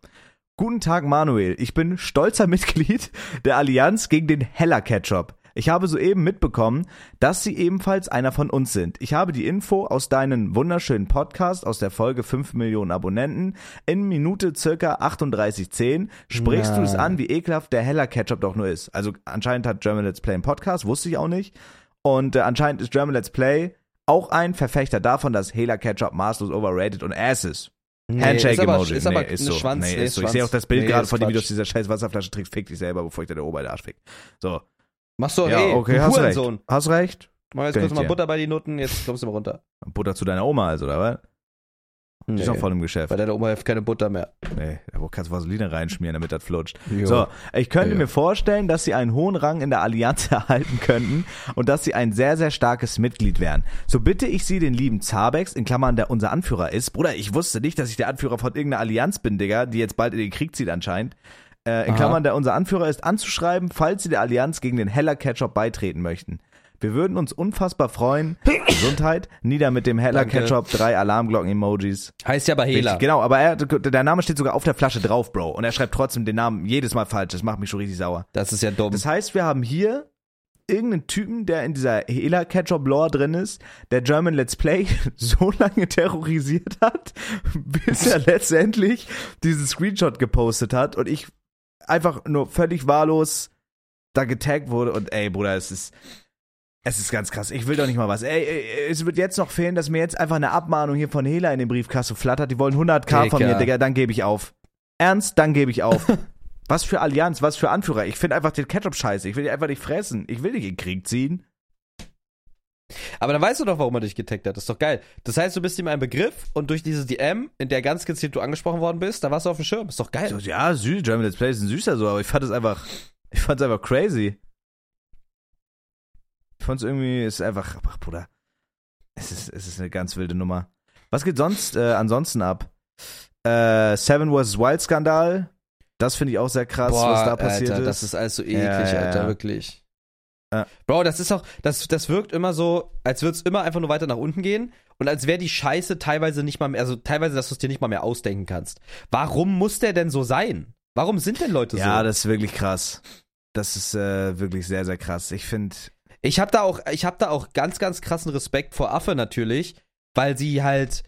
Guten Tag, Manuel. Ich bin stolzer *laughs* Mitglied der Allianz gegen den Heller Ketchup. Ich habe soeben mitbekommen, dass Sie ebenfalls einer von uns sind. Ich habe die Info aus deinem wunderschönen Podcast aus der Folge 5 Millionen Abonnenten. In Minute circa 38,10 sprichst du es Nein. an, wie ekelhaft der Heller Ketchup doch nur ist. Also anscheinend hat German Let's Play einen Podcast, wusste ich auch nicht. Und äh, anscheinend ist German Let's Play auch ein Verfechter davon, dass Hela Ketchup maßlos overrated und ass ist. Handshake ist aber- Emoji. ist aber nee, ist so. Schwanz- nee, nee, ist so. Ich Schwanz. sehe auch das Bild Nee, gerade von den Quatsch. Videos dieser scheiß Wasserflasche trägt, fick dich selber, bevor ich dir der Ober in den Arsch fick. So. Machst du auch ja, eh. okay, du hast recht. Hurensohn. Hast recht. Mach jetzt Gönn kurz mal dir. Butter bei die Nutten, jetzt kommst du mal runter. Butter zu deiner Oma also, oder was? Die ist noch voll im Geschäft. Bei deiner Oma hilft keine Butter mehr. Nee, da kannst du Vaseline reinschmieren, damit das flutscht. Jo. So, ich könnte Ja. mir vorstellen, dass sie einen hohen Rang in der Allianz *laughs* erhalten könnten und dass sie ein sehr, sehr starkes Mitglied wären. So bitte ich sie, den lieben Zabex, in Klammern, der unser Anführer ist. Bruder, ich wusste nicht, dass ich der Anführer von irgendeiner Allianz bin, Digga, die jetzt bald in den Krieg zieht anscheinend. Äh, in Aha. Klammern, der unser Anführer ist, anzuschreiben, falls sie der Allianz gegen den Heller Ketchup beitreten möchten. Wir würden uns unfassbar freuen. *coughs* Gesundheit. Nieder mit dem Heller Danke. Ketchup, drei Alarmglocken-Emojis. Heißt ja aber Hela. Genau, aber er, der Name steht sogar auf der Flasche drauf, Bro. Und er schreibt trotzdem den Namen jedes Mal falsch. Das macht mich schon richtig sauer. Das ist ja dumm. Das heißt, wir haben hier irgendeinen Typen, der in dieser Hela Ketchup Lore drin ist, der German Let's Play *laughs* so lange terrorisiert hat, *laughs* bis er letztendlich diesen Screenshot gepostet hat und ich einfach nur völlig wahllos da getaggt wurde und ey, Bruder, es ist es ist ganz krass. Ich will doch nicht mal was. Ey, ey, es wird jetzt noch fehlen, dass mir jetzt einfach eine Abmahnung hier von Hela in den Briefkasten flattert. Die wollen 100k von Digga. mir, Digga. Dann gebe ich auf. Ernst, dann gebe ich auf. *laughs* was für Allianz, was für Anführer. Ich finde einfach den Ketchup scheiße. Ich will die einfach nicht fressen. Ich will nicht in den Krieg ziehen. Aber dann weißt du doch, warum er dich getaggt hat. Das ist doch geil. Das heißt, du bist ihm ein Begriff und durch diese DM, in der ganz gezielt du angesprochen worden bist, da warst du auf dem Schirm. Ist doch geil. So, ja, süß, German Let's Play ist ein süßer so, aber ich fand es einfach, ich fand es einfach crazy. Ich fand es irgendwie, ist einfach, ach Bruder, es ist, es ist eine ganz wilde Nummer. Was geht sonst äh, ansonsten ab? Äh, Seven vs. Wild Skandal, das finde ich auch sehr krass, was da passiert Alter, ist. das ist alles so eklig, ja, Alter, ja. wirklich. Ja. Bro, das ist auch, das, das wirkt immer so, als würde es immer einfach nur weiter nach unten gehen und als wäre die Scheiße teilweise nicht mal mehr, also teilweise, dass du es dir nicht mal mehr ausdenken kannst. Warum muss der denn so sein? Warum sind denn Leute ja, so? das ist wirklich krass. Das ist äh, wirklich sehr, sehr krass. Ich finde, Ich habe da auch, ich habe da auch ganz, ganz krassen Respekt vor Affe natürlich, weil sie halt,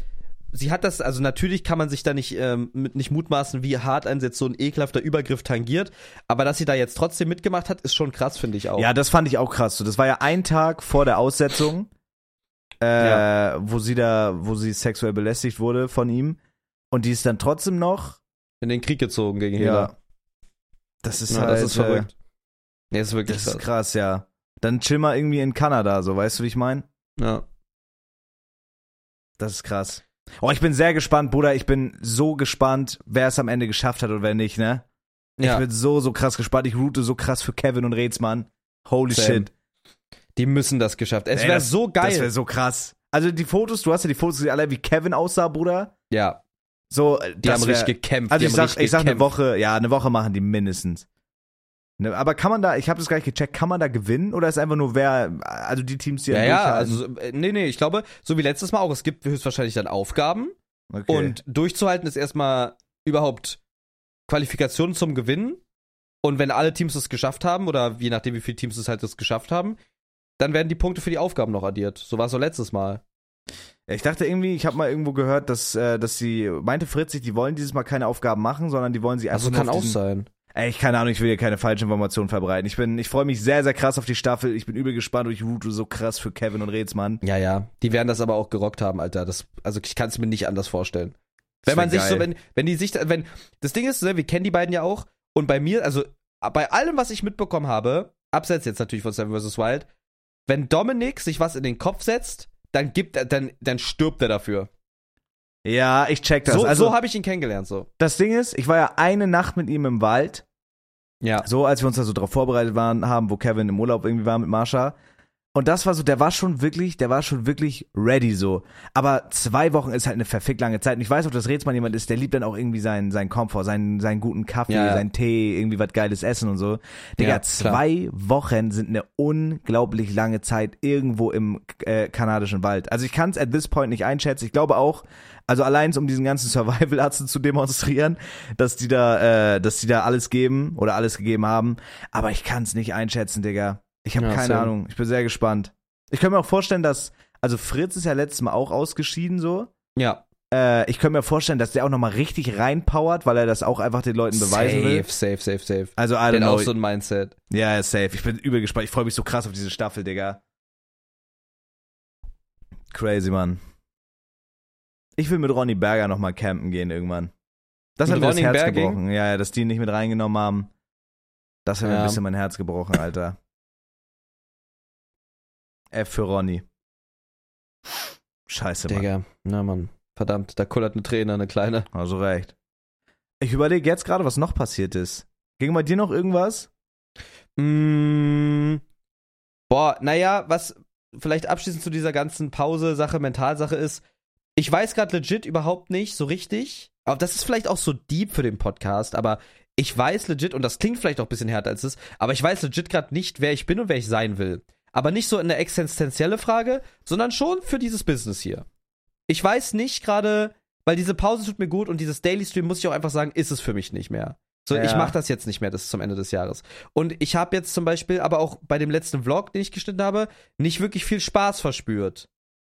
sie hat das, also natürlich kann man sich da nicht, ähm, mit, nicht mutmaßen, wie hart ein jetzt so ein ekelhafter Übergriff tangiert, aber dass sie da jetzt trotzdem mitgemacht hat, ist schon krass, finde ich auch. Ja, das fand ich auch krass. So, das war ja ein Tag vor der Aussetzung, äh, Ja. wo sie da, wo sie sexuell belästigt wurde von ihm. und die ist dann trotzdem noch. In den Krieg gezogen gegen Hela. Ja. Das ist Ja, halt. das ist äh, verrückt. Nee, das ist wirklich Das ist krass. krass, ja. Dann chill mal irgendwie in Kanada, so, weißt du, wie ich meine? Ja. Das ist krass. Oh, ich bin sehr gespannt, Bruder. Ich bin so gespannt, wer es am Ende geschafft hat und wer nicht, ne? ja. Ich bin so, so krass gespannt. Ich route so krass für Kevin und Rätsmann. Holy Same. shit. Die müssen das geschafft. Es wäre so geil. Das wäre so krass. Also die Fotos, du hast ja die Fotos gesehen, alle wie Kevin aussah, Bruder. ja, So, die haben wär- richtig gekämpft. Also die ich sag, ich sag eine. Woche, ja, eine Woche machen die mindestens. Ne, aber kann man da, ich habe das gar nicht gecheckt, kann man da gewinnen oder ist einfach nur wer, also die Teams, die Ja, ja, also, äh, nee, nee, ich glaube, so wie letztes Mal auch, es gibt höchstwahrscheinlich dann Aufgaben okay. und durchzuhalten ist erstmal überhaupt Qualifikation zum Gewinnen und wenn alle Teams es geschafft haben oder je nachdem, wie viele Teams es halt das geschafft haben, dann werden die Punkte für die Aufgaben noch addiert. So war es so letztes Mal. Ich dachte irgendwie, ich habe mal irgendwo gehört, dass, äh, dass sie, meinte Fritzig, die wollen dieses Mal keine Aufgaben machen, sondern die wollen sie einfach Also kann auch sein. Ey, ich keine Ahnung, ich will hier keine falschen Informationen verbreiten. Ich bin, ich freue mich sehr, sehr krass auf die Staffel. Ich bin übel gespannt und ich route so krass für Kevin und Rätsmann. Ja, ja. Die werden das aber auch gerockt haben, Alter. Das, also ich kann es mir nicht anders vorstellen. Das Wenn man sich so, wenn, wenn die sich, wenn, das Ding ist, ne, wir kennen die beiden ja auch, und bei mir, also bei allem, was ich mitbekommen habe, abseits jetzt natürlich von Seven vs. Wild, wenn Dominik sich was in den Kopf setzt, dann gibt er, dann, dann stirbt er dafür. Ja, ich check das. So, also, so habe ich ihn kennengelernt, so. das Ding ist, ich war ja eine Nacht mit ihm im Wald. Ja. So, als wir uns da so drauf vorbereitet waren, haben, wo Kevin im Urlaub irgendwie war mit Marsha. Und das war so, der war schon wirklich, der war schon wirklich ready so. Aber zwei Wochen ist halt eine verfickt lange Zeit. Und ich weiß auch, dass Rätsmann jemand ist, der liebt dann auch irgendwie seinen, seinen Komfort, seinen, seinen guten Kaffee, Ja, ja. seinen Tee, irgendwie was geiles Essen und so. Digga, Ja, zwei Wochen sind eine unglaublich lange Zeit irgendwo im äh, kanadischen Wald. Also ich kann es at this point nicht einschätzen. Ich glaube auch, also allein um diesen ganzen Survival-Arzt zu demonstrieren, dass die da, äh, dass die da alles geben oder alles gegeben haben. Aber ich kann es nicht einschätzen, Digga. Ich habe Ja, keine same. Ahnung. Ich bin sehr gespannt. Ich kann mir auch vorstellen, dass, also Fritz ist ja letztes Mal auch ausgeschieden so. Ja. Äh, ich könnte mir vorstellen, dass der auch nochmal richtig reinpowert, weil er das auch einfach den Leuten beweisen safe, will. safe, safe, safe. Also, I don't know. auch so ein Mindset. Ja, safe. Ich bin übel gespannt. Ich freue mich so krass auf diese Staffel, Digga. Crazy, Mann. Ich will mit Ronny Berger nochmal campen gehen irgendwann. Das Mit hat mir das Ronny Herz Berging? gebrochen. Ja, ja, dass die ihn nicht mit reingenommen haben. Das hat mir Ja. ein bisschen mein Herz gebrochen, Alter. F für Ronny. Scheiße, Mann. Digga. Na, Mann. Verdammt, da kullert eine Träne, eine kleine. Also recht. Ich überlege jetzt gerade, was noch passiert ist. Ging bei dir noch irgendwas? Mm, boah, naja, was vielleicht abschließend zu dieser ganzen Pause-Sache, Mentalsache ist, ich weiß gerade legit überhaupt nicht so richtig, aber das ist vielleicht auch so deep für den Podcast, aber ich weiß legit, und das klingt vielleicht auch ein bisschen härter als es, aber ich weiß legit gerade nicht, wer ich bin und wer ich sein will. Aber nicht so eine existenzielle Frage, sondern schon für dieses Business hier. Ich weiß nicht gerade, weil diese Pause tut mir gut und dieses Daily Stream, muss ich auch einfach sagen, ist es für mich nicht mehr. So, ich Ja. mache das jetzt nicht mehr, das ist zum Ende des Jahres. Und ich habe jetzt zum Beispiel, aber auch bei dem letzten Vlog, den ich geschnitten habe, nicht wirklich viel Spaß verspürt.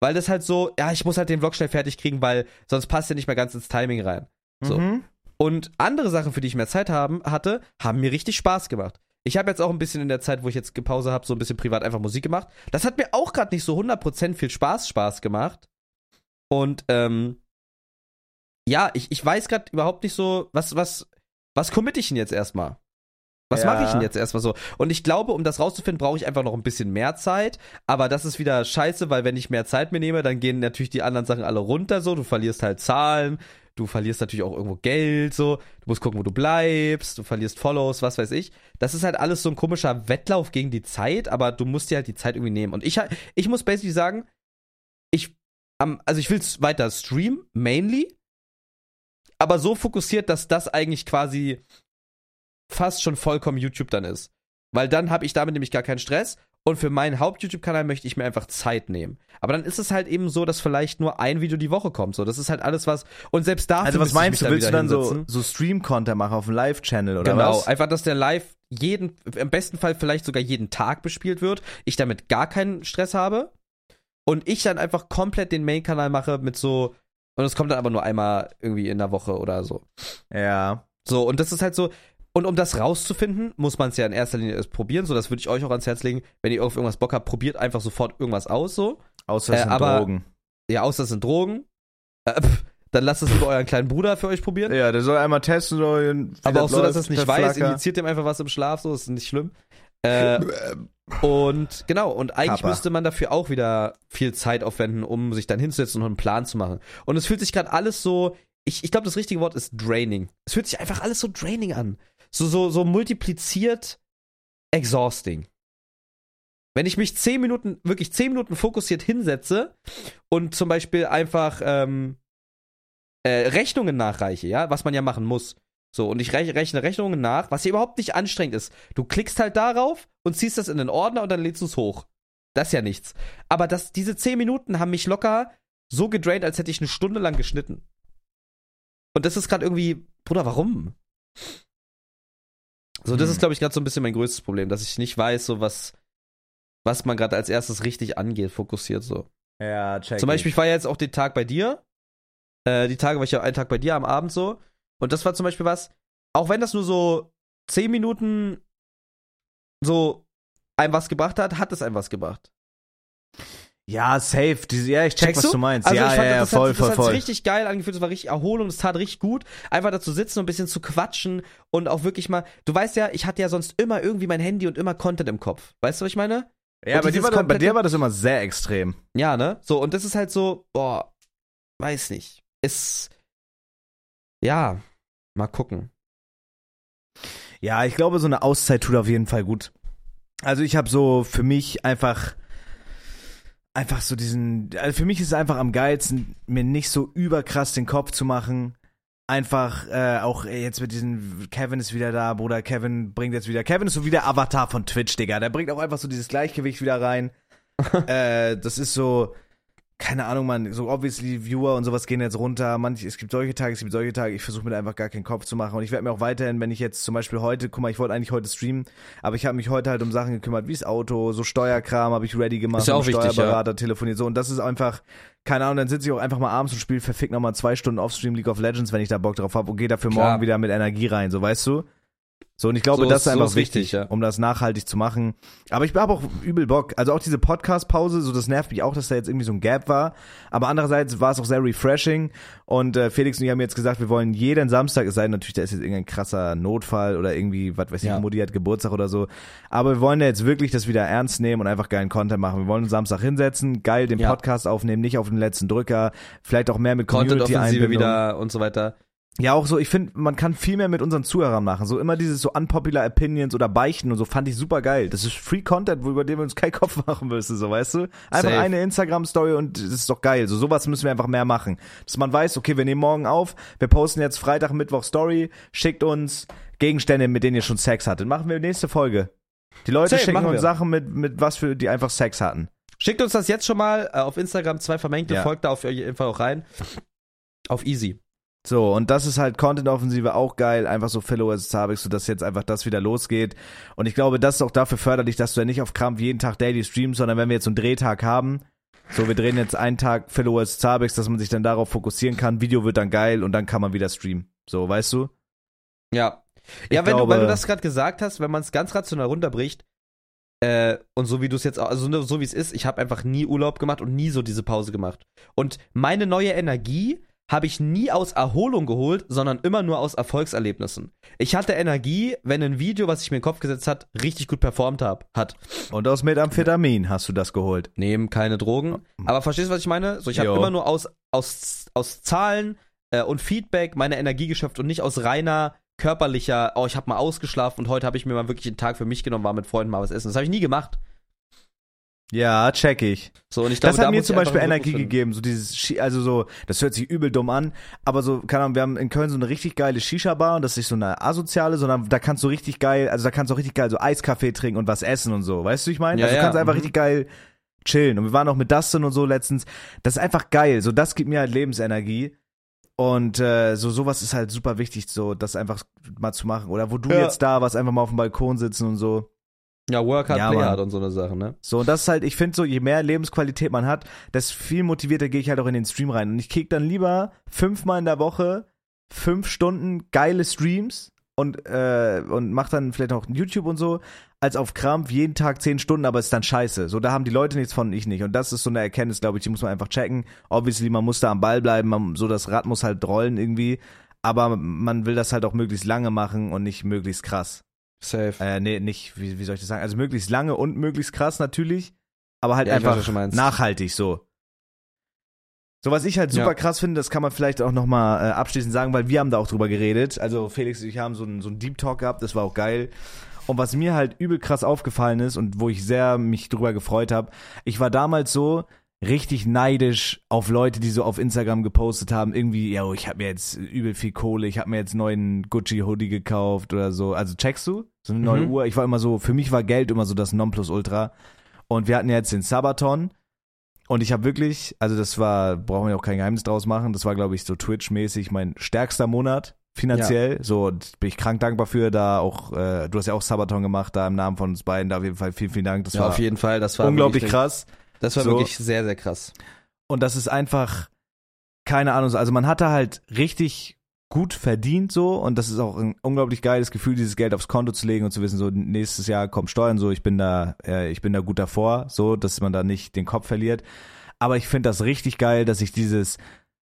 Weil das halt so, ja, ich muss halt den Vlog schnell fertig kriegen, weil sonst passt er nicht mehr ganz ins Timing rein. So. Mhm. Und andere Sachen, für die ich mehr Zeit haben, hatte, haben mir richtig Spaß gemacht. Ich habe jetzt auch ein bisschen in der Zeit, wo ich jetzt Pause habe, so ein bisschen privat einfach Musik gemacht. Das hat mir auch gerade nicht so 100% viel Spaß Spaß gemacht. Und ähm, ja, ich, ich weiß gerade überhaupt nicht so, was, was, was commit ich denn jetzt erstmal? Was Ja. mache ich denn jetzt erstmal so? Und ich glaube, um das rauszufinden, brauche ich einfach noch ein bisschen mehr Zeit. Aber das ist wieder scheiße, weil wenn ich mehr Zeit mir nehme, dann gehen natürlich die anderen Sachen alle runter so. Du verlierst halt Zahlen, du verlierst natürlich auch irgendwo Geld so. Du musst gucken, wo du bleibst, du verlierst Follows, was weiß ich. Das ist halt alles so ein komischer Wettlauf gegen die Zeit, aber du musst dir halt die Zeit irgendwie nehmen. Und ich, ich muss basically sagen, ich, am- also ich will weiter streamen, mainly, aber so fokussiert, dass das eigentlich quasi fast schon vollkommen YouTube dann ist. Weil dann habe ich damit nämlich gar keinen Stress und für meinen Haupt-YouTube-Kanal möchte ich mir einfach Zeit nehmen. Aber dann ist es halt eben so, dass vielleicht nur ein Video die Woche kommt. So, das ist halt alles was. Und selbst dafür Also was meinst du, willst du dann so, hinsetzen. so Stream-Content machen auf dem Live-Channel oder Genau, was? einfach, dass der Live jeden, im besten Fall vielleicht sogar jeden Tag bespielt wird, ich damit gar keinen Stress habe und ich dann einfach komplett den Main-Kanal mache mit so, und es kommt dann aber nur einmal irgendwie in der Woche oder so. Ja. So, und das ist halt so, und um das rauszufinden, muss man es ja in erster Linie erst probieren, so, das würde ich euch auch ans Herz legen, wenn ihr auf irgendwas Bock habt, probiert einfach sofort irgendwas aus, so. Außer es Äh, sind aber- Drogen. Ja, außer es sind Drogen. Äh, pff, dann lasst es lieber euren kleinen Bruder für euch probieren. Ja, der soll einmal testen, so, Aber auch so, dass er es nicht weiß, Flacker. injiziert ihm einfach was im Schlaf, so ist nicht schlimm. Äh, und genau, und eigentlich Papa. müsste man dafür auch wieder viel Zeit aufwenden, um sich dann hinzusetzen und einen Plan zu machen. Und es fühlt sich gerade alles so, ich, ich glaube, das richtige Wort ist draining. Es fühlt sich einfach alles so draining an. So, so, so multipliziert exhausting. Wenn ich mich zehn Minuten, wirklich zehn Minuten fokussiert hinsetze und zum Beispiel einfach ähm, äh, Rechnungen nachreiche, ja, was man ja machen muss. So, und ich rech- rechne Rechnungen nach, was hier überhaupt nicht anstrengend ist. Du klickst halt darauf und ziehst das in den Ordner und dann lädst du es hoch. Das ist ja nichts. Aber das, diese zehn Minuten haben mich locker so gedraint, als hätte ich eine Stunde lang geschnitten. Und das ist gerade irgendwie, Bruder, warum? So, das Hm. ist, glaube ich, gerade so ein bisschen mein größtes Problem, dass ich nicht weiß, so was, was man gerade als erstes richtig angeht, fokussiert so. Ja, check. Zum Beispiel, ich war ja jetzt auch den Tag bei dir. Äh, die Tage war ich ja einen Tag bei dir am Abend so. Und das war zum Beispiel was, auch wenn das nur so zehn Minuten so einem was gebracht hat, hat es einem was gebracht. Ja, safe. Diese, ja, ich check, Checkst was du? du meinst. Also ja, ich fand, ja, ja, das, voll, hat, voll, das hat voll. sich richtig geil angefühlt, es war richtig Erholung, es tat richtig gut, einfach da zu sitzen und ein bisschen zu quatschen und auch wirklich mal, du weißt ja, ich hatte ja sonst immer irgendwie mein Handy und immer Content im Kopf. Weißt du, was ich meine? ja, bei dir, war das, bei dir war das immer sehr extrem. Ja, ne? So, und das ist halt so, boah, weiß nicht. Ist, ja, mal gucken. Ja, ich glaube, so eine Auszeit tut auf jeden Fall gut. Also ich habe so für mich einfach einfach so diesen also für mich ist es einfach am geilsten mir nicht so überkrass den Kopf zu machen. Einfach äh, auch jetzt mit diesen Kevin ist wieder da, Bruder Kevin bringt jetzt wieder Kevin ist so wie der Avatar von Twitch, Digga. Der bringt auch einfach so dieses Gleichgewicht wieder rein. *laughs* äh, das ist so keine Ahnung, man, so obviously Viewer und sowas gehen jetzt runter. Manch, es gibt solche Tage, es gibt solche Tage. Ich versuche mir einfach gar keinen Kopf zu machen. Und ich werde mir auch weiterhin, wenn ich jetzt zum Beispiel heute, guck mal, ich wollte eigentlich heute streamen, aber ich habe mich heute halt um Sachen gekümmert, wie das Auto, so Steuerkram habe ich ready gemacht, Ist ja auch wichtig, Steuerberater telefoniert. So, und das ist einfach, keine Ahnung, dann sitze ich auch einfach mal abends und spiele verfickt nochmal zwei Stunden Offstream League of Legends, wenn ich da Bock drauf habe und gehe dafür Klar. morgen wieder mit Energie rein, so weißt du? So, und ich glaube, So das ist- einfach so wichtig, wichtig, ja. um das nachhaltig zu machen. Aber ich habe auch übel Bock. Also auch diese Podcast-Pause, so das nervt mich auch, dass da jetzt irgendwie so ein Gap war. Aber andererseits war es auch sehr refreshing. Und äh, Felix und ich haben jetzt gesagt, wir wollen jeden Samstag, es sei denn natürlich, da ist jetzt irgendein krasser Notfall oder irgendwie, was weiß ich, Ja. Mutti hat Geburtstag oder so. Aber wir wollen ja jetzt wirklich das wieder ernst nehmen und einfach geilen Content machen. Wir wollen uns Samstag hinsetzen, geil den Ja. Podcast aufnehmen, nicht auf den letzten Drücker, vielleicht auch mehr mit Community Content-Offensive Einbindung. wieder und so weiter. Ja, auch so, ich finde, man kann viel mehr mit unseren Zuhörern machen. So immer dieses so unpopular Opinions oder Beichten und so fand ich super geil. Das ist Free Content, wo über den wir uns keinen *laughs* Kopf machen müssen, so weißt du? Einfach Safe. eine Instagram-Story und das ist doch geil. So sowas müssen wir einfach mehr machen. Dass man weiß, okay, wir nehmen morgen auf, wir posten jetzt Freitag, Mittwoch Story, schickt uns Gegenstände, mit denen ihr schon Sex hattet. Machen wir nächste Folge. Die Leute Safe, schicken uns wir. Sachen mit, mit was für die einfach Sex hatten. Schickt uns das jetzt schon mal äh, auf Instagram, zwei Vermengte, Ja. folgt da auf jeden Fall auch rein. Auf easy. So, und das ist halt Content-Offensive auch geil, einfach so Followers habe ich, so dass jetzt einfach das wieder losgeht. Und ich glaube, das ist auch dafür förderlich, dass du ja nicht auf Krampf jeden Tag Daily streamst, sondern wenn wir jetzt so einen Drehtag haben, so wir drehen jetzt einen Tag Followers Zabex, dass man sich dann darauf fokussieren kann, Video wird dann geil und dann kann man wieder streamen. So, weißt du? Ja. Ich Ja, wenn glaube- du, weil du das gerade gesagt hast, wenn man es ganz rational runterbricht, äh, und so wie du es jetzt auch, also so wie es ist, ich habe einfach nie Urlaub gemacht und nie so diese Pause gemacht. Und meine neue Energie habe ich nie aus Erholung geholt, sondern immer nur aus Erfolgserlebnissen. Ich hatte Energie, wenn ein Video, was ich mir in den Kopf gesetzt hat, richtig gut performt hab, hat. Und aus Methamphetamin hast du das geholt. Nehmen keine Drogen. Aber verstehst du, was ich meine? So, ich habe immer nur aus, aus, aus Zahlen äh, und Feedback meine Energie geschöpft und nicht aus reiner körperlicher, oh, ich habe mal ausgeschlafen und heute habe ich mir mal wirklich einen Tag für mich genommen, war mit Freunden mal was essen. Das habe ich nie gemacht. Ja, check ich. So, und ich glaube, das hat da mir zum Beispiel Energie gegeben, so dieses, also so, das hört sich übel dumm an, aber so, keine Ahnung, wir haben in Köln so eine richtig geile Shisha-Bar und das ist nicht so eine asoziale, sondern da kannst du richtig geil, also da kannst du auch richtig geil so Eiskaffee trinken und was essen und so, weißt du, wie ich meine? Ja, also du ja, kannst einfach mhm. richtig geil chillen und wir waren auch mit Dustin und so letztens, das ist einfach geil, so das gibt mir halt Lebensenergie und äh, so sowas ist halt super wichtig, so das einfach mal zu machen oder wo du Ja. jetzt da warst, einfach mal auf dem Balkon sitzen und so. Ja, Work hard, Ja, play hard und so eine Sache, ne? So, und das ist halt, ich finde so, je mehr Lebensqualität man hat, desto viel motivierter gehe ich halt auch in den Stream rein. Und ich krieg dann lieber fünfmal in der Woche fünf Stunden geile Streams und, äh, und mach dann vielleicht auch YouTube und so, als auf Krampf jeden Tag zehn Stunden, aber ist dann scheiße. So, da haben die Leute nichts von, ich nicht. Und das ist so eine Erkenntnis, glaube ich, die muss man einfach checken. Obviously, man muss da am Ball bleiben, man, so das Rad muss halt rollen irgendwie. Aber man will das halt auch möglichst lange machen und nicht möglichst krass. Safe. Äh, nee, nicht, wie, wie soll ich das sagen? Also möglichst lange und möglichst krass natürlich, aber halt Ja, weiß, einfach meinst. nachhaltig so. So, was ich halt super Ja. krass finde, das kann man vielleicht auch nochmal äh, abschließend sagen, weil wir haben da auch drüber geredet. Also Felix und ich haben so einen so einen Deep Talk gehabt, das war auch geil. Und was mir halt übel krass aufgefallen ist und wo ich sehr mich drüber gefreut habe, ich war damals so richtig neidisch auf Leute, die so auf Instagram gepostet haben, irgendwie, ja, ich habe mir jetzt übel viel Kohle, ich habe mir jetzt einen neuen Gucci Hoodie gekauft oder so. Also checkst du? So eine neue Mhm. Uhr. Ich war immer so, für mich war Geld immer so das Nonplusultra. Und wir hatten ja jetzt den Sabaton. Und ich habe wirklich, also das war, brauchen wir auch kein Geheimnis draus machen, das war, glaube ich, so Twitch-mäßig mein stärkster Monat finanziell. So, und bin ich krank dankbar für, da auch, äh, du hast ja auch Sabaton gemacht, da im Namen von uns beiden, da auf jeden Fall vielen, vielen Dank. Das ja, war auf jeden Fall. Das war unglaublich krass. Das war So. wirklich sehr, sehr krass. Und das ist einfach, keine Ahnung, so- also man hatte halt richtig gut verdient so und das ist auch ein unglaublich geiles Gefühl, dieses Geld aufs Konto zu legen und zu wissen, so nächstes Jahr kommen Steuern, so ich bin da, äh, ich bin da gut davor, so, dass man da nicht den Kopf verliert. Aber ich finde das richtig geil, dass ich dieses,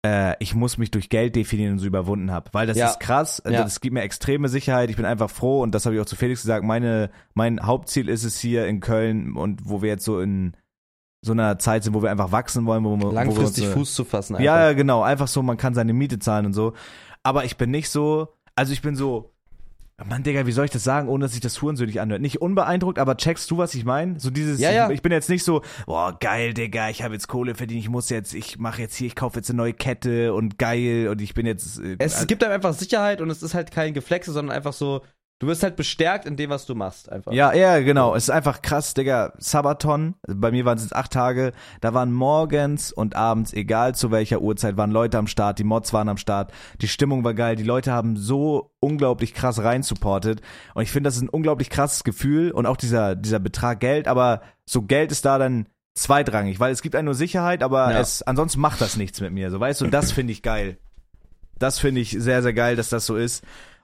äh, ich muss mich durch Geld definieren und so überwunden habe, weil das Ja. ist krass, also Ja. das gibt mir extreme Sicherheit. Ich bin einfach froh und das habe ich auch zu Felix gesagt. Meine, mein Hauptziel ist es hier in Köln und wo wir jetzt so in so einer Zeit sind, wo wir einfach wachsen wollen, wo, wir- wo wir Langfristig uns, äh, Fuß zu fassen. Einfach. ja, ja, genau. Einfach so, man kann seine Miete zahlen und so. Aber ich bin nicht so, also ich bin so, Mann, Digga, wie soll ich das sagen, ohne dass sich das hurensöhnlich anhört? Nicht unbeeindruckt, aber checkst du, was ich meine? So dieses, Ja, ja. ich bin jetzt nicht so, boah, geil, Digga, ich habe jetzt Kohle verdient, ich muss jetzt, ich mache jetzt hier, ich kaufe jetzt eine neue Kette und geil und ich bin jetzt. äh, Es gibt einem einfach Sicherheit und es ist halt kein Geflexe, sondern einfach so, du wirst halt bestärkt in dem, was du machst. Einfach. Ja, ja, genau. Es ist einfach krass, Digga. Sabaton, bei mir waren es jetzt acht Tage, da waren morgens und abends, egal zu welcher Uhrzeit, waren Leute am Start, die Mods waren am Start, die Stimmung war geil, die Leute haben so unglaublich krass rein supportet und ich finde, das ist ein unglaublich krasses Gefühl und auch dieser, dieser Betrag Geld, aber so Geld ist da dann zweitrangig, weil es gibt einem nur Sicherheit, aber Ja. es, ansonsten macht das nichts mit mir, so weißt du, und das finde ich geil. Das finde ich sehr, sehr geil, dass das so ist.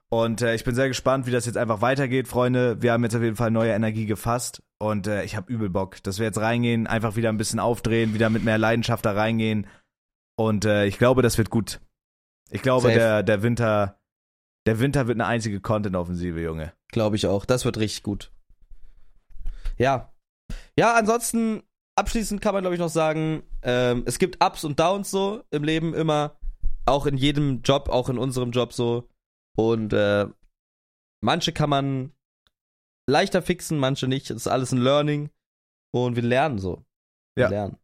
Und äh, ich bin sehr gespannt, wie das jetzt einfach weitergeht, Freunde. Wir haben jetzt auf jeden Fall neue Energie gefasst und äh, ich habe übel Bock, dass wir jetzt reingehen, einfach wieder ein bisschen aufdrehen, wieder mit mehr Leidenschaft da reingehen. Und äh, ich glaube, das wird gut. Ich glaube, Safe. der, der Winter, der Winter wird eine einzige Content-Offensive, Junge. Glaube ich auch. Das wird richtig gut. Ja. Ja, ansonsten, abschließend kann man, glaube ich, noch sagen, ähm, es gibt Ups und Downs so im Leben immer. Auch in jedem Job, auch in unserem Job so. Und äh, manche kann man leichter fixen, manche nicht. Das ist alles ein Learning. Und wir lernen so. Wir Ja. lernen.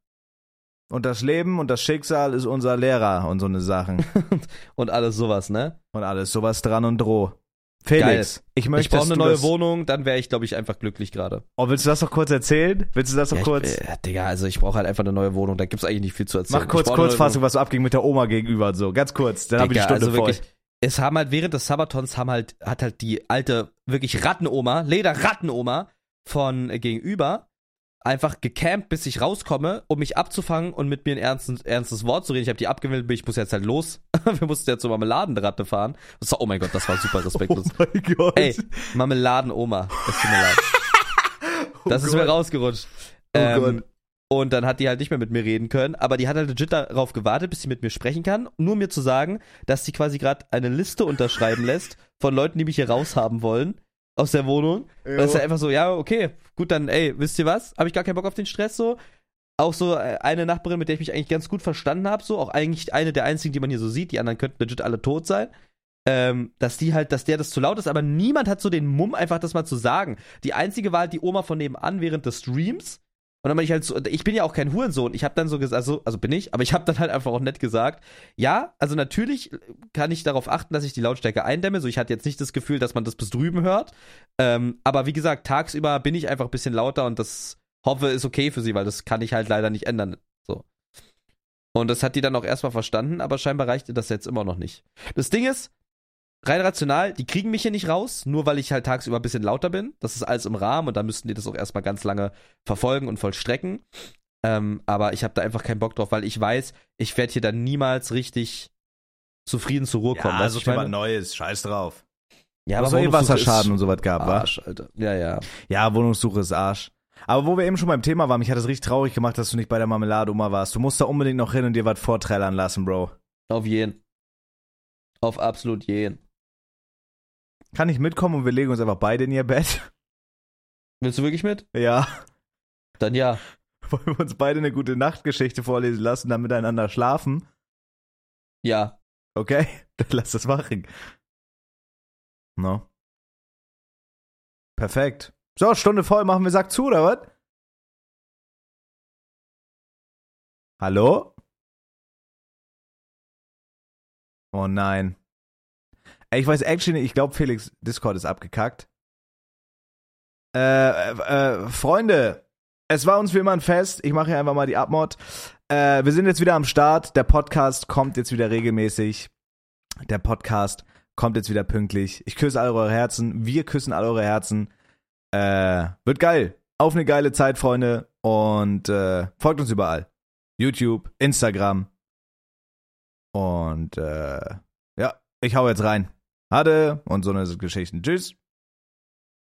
Und das Leben und das Schicksal ist unser Lehrer und so eine Sachen. *laughs* Und alles sowas, ne? Und alles sowas dran und droh. Felix, ich möchte, ich brauche eine neue Wohnung, dann wäre ich, glaube ich, einfach glücklich gerade. Oh, willst du das noch kurz erzählen? Willst du das noch Ja, kurz? Ich, äh, Digga, also ich brauche halt einfach eine neue Wohnung. Da gibt's eigentlich nicht viel zu erzählen. Mach kurz Kurzfassung, was so abging mit der Oma gegenüber und so. Ganz kurz, dann habe ich die Stunde also voll. wirklich, es haben halt während des Sabatons haben halt, hat halt die alte, wirklich Rattenoma, Leder-Rattenoma von äh, gegenüber einfach gecampt, bis ich rauskomme, um mich abzufangen und mit mir ein ernstes, ernstes Wort zu reden. Ich habe die abgemeldet, ich muss jetzt halt los. *laughs* Wir mussten ja zur Marmeladenratte fahren. Das war, oh mein Gott, das war super *laughs* respektlos. Oh mein Gott. Ey, Marmeladenoma, es tut mir leid. *laughs* Das oh ist Gott. mir rausgerutscht. Oh Ähm, Gott. Und dann hat die halt nicht mehr mit mir reden können, aber die hat halt legit darauf gewartet, bis sie mit mir sprechen kann, nur mir zu sagen, dass sie quasi gerade eine Liste unterschreiben lässt von Leuten, die mich hier raushaben wollen aus der Wohnung. Jo. Das ist ja einfach so, ja, okay, gut, dann, ey, wisst ihr was? Habe ich gar keinen Bock auf den Stress so. Auch so äh, eine Nachbarin, mit der ich mich eigentlich ganz gut verstanden habe, so, auch eigentlich eine der einzigen, die man hier so sieht, die anderen könnten legit alle tot sein. Ähm, dass die halt, dass der das zu laut ist, aber niemand hat so den Mumm, einfach das mal zu sagen. Die einzige war halt die Oma von nebenan während des Streams. Und dann bin ich halt so, ich bin ja auch kein Hurensohn. Ich habe dann so gesagt, also, also bin ich, aber ich habe dann halt einfach auch nett gesagt, ja, also natürlich kann ich darauf achten, dass ich die Lautstärke eindämme. So, ich hatte jetzt nicht das Gefühl, dass man das bis drüben hört. Ähm, aber wie gesagt, tagsüber bin ich einfach ein bisschen lauter und das hoffe ist okay für sie, weil das kann ich halt leider nicht ändern. So. Und das hat die dann auch erstmal verstanden, aber scheinbar reichte das jetzt immer noch nicht. Das Ding ist, rein rational, die kriegen mich hier nicht raus, nur weil ich halt tagsüber ein bisschen lauter bin. Das ist alles im Rahmen und da müssten die das auch erstmal ganz lange verfolgen und vollstrecken. Ähm, aber ich habe da einfach keinen Bock drauf, weil ich weiß, ich werde hier dann niemals richtig zufrieden zur Ruhe kommen. Ja, such ich mal? Neues, scheiß drauf. Ja, aber eh Wohnungssuche Wasserschaden ist und sowas gab, wa? Arsch, Alter. Ja, ja. Ja, Wohnungssuche ist Arsch. Aber wo wir eben schon beim Thema waren, mich hat es richtig traurig gemacht, dass du nicht bei der Marmelade-Oma warst. Du musst da unbedingt noch hin und dir was vorträllern lassen, Bro. Auf jeden. Auf absolut jeden. Kann ich mitkommen und wir legen uns einfach beide in ihr Bett? Willst du wirklich mit? Ja. Dann ja. Wollen wir uns beide eine gute Nachtgeschichte vorlesen lassen, dann miteinander schlafen? Ja. Okay, *laughs* dann lass das machen. No. Perfekt. So, Stunde voll, machen wir Sack zu, oder was? Hallo? Oh nein. Ich weiß actually nicht, ich glaube, Felix Discord ist abgekackt. Äh, äh, Freunde, es war uns wie immer ein Fest. Ich mache hier einfach mal die Abmod. Äh, wir sind jetzt wieder am Start. Der Podcast kommt jetzt wieder regelmäßig. Der Podcast kommt jetzt wieder pünktlich. Ich küsse all eure Herzen. Wir küssen all eure Herzen. Äh, wird geil. Auf eine geile Zeit, Freunde. Und äh, folgt uns überall. YouTube, Instagram. Und äh, ja, ich hau jetzt rein. Hatte und so eine Geschichten. Tschüss.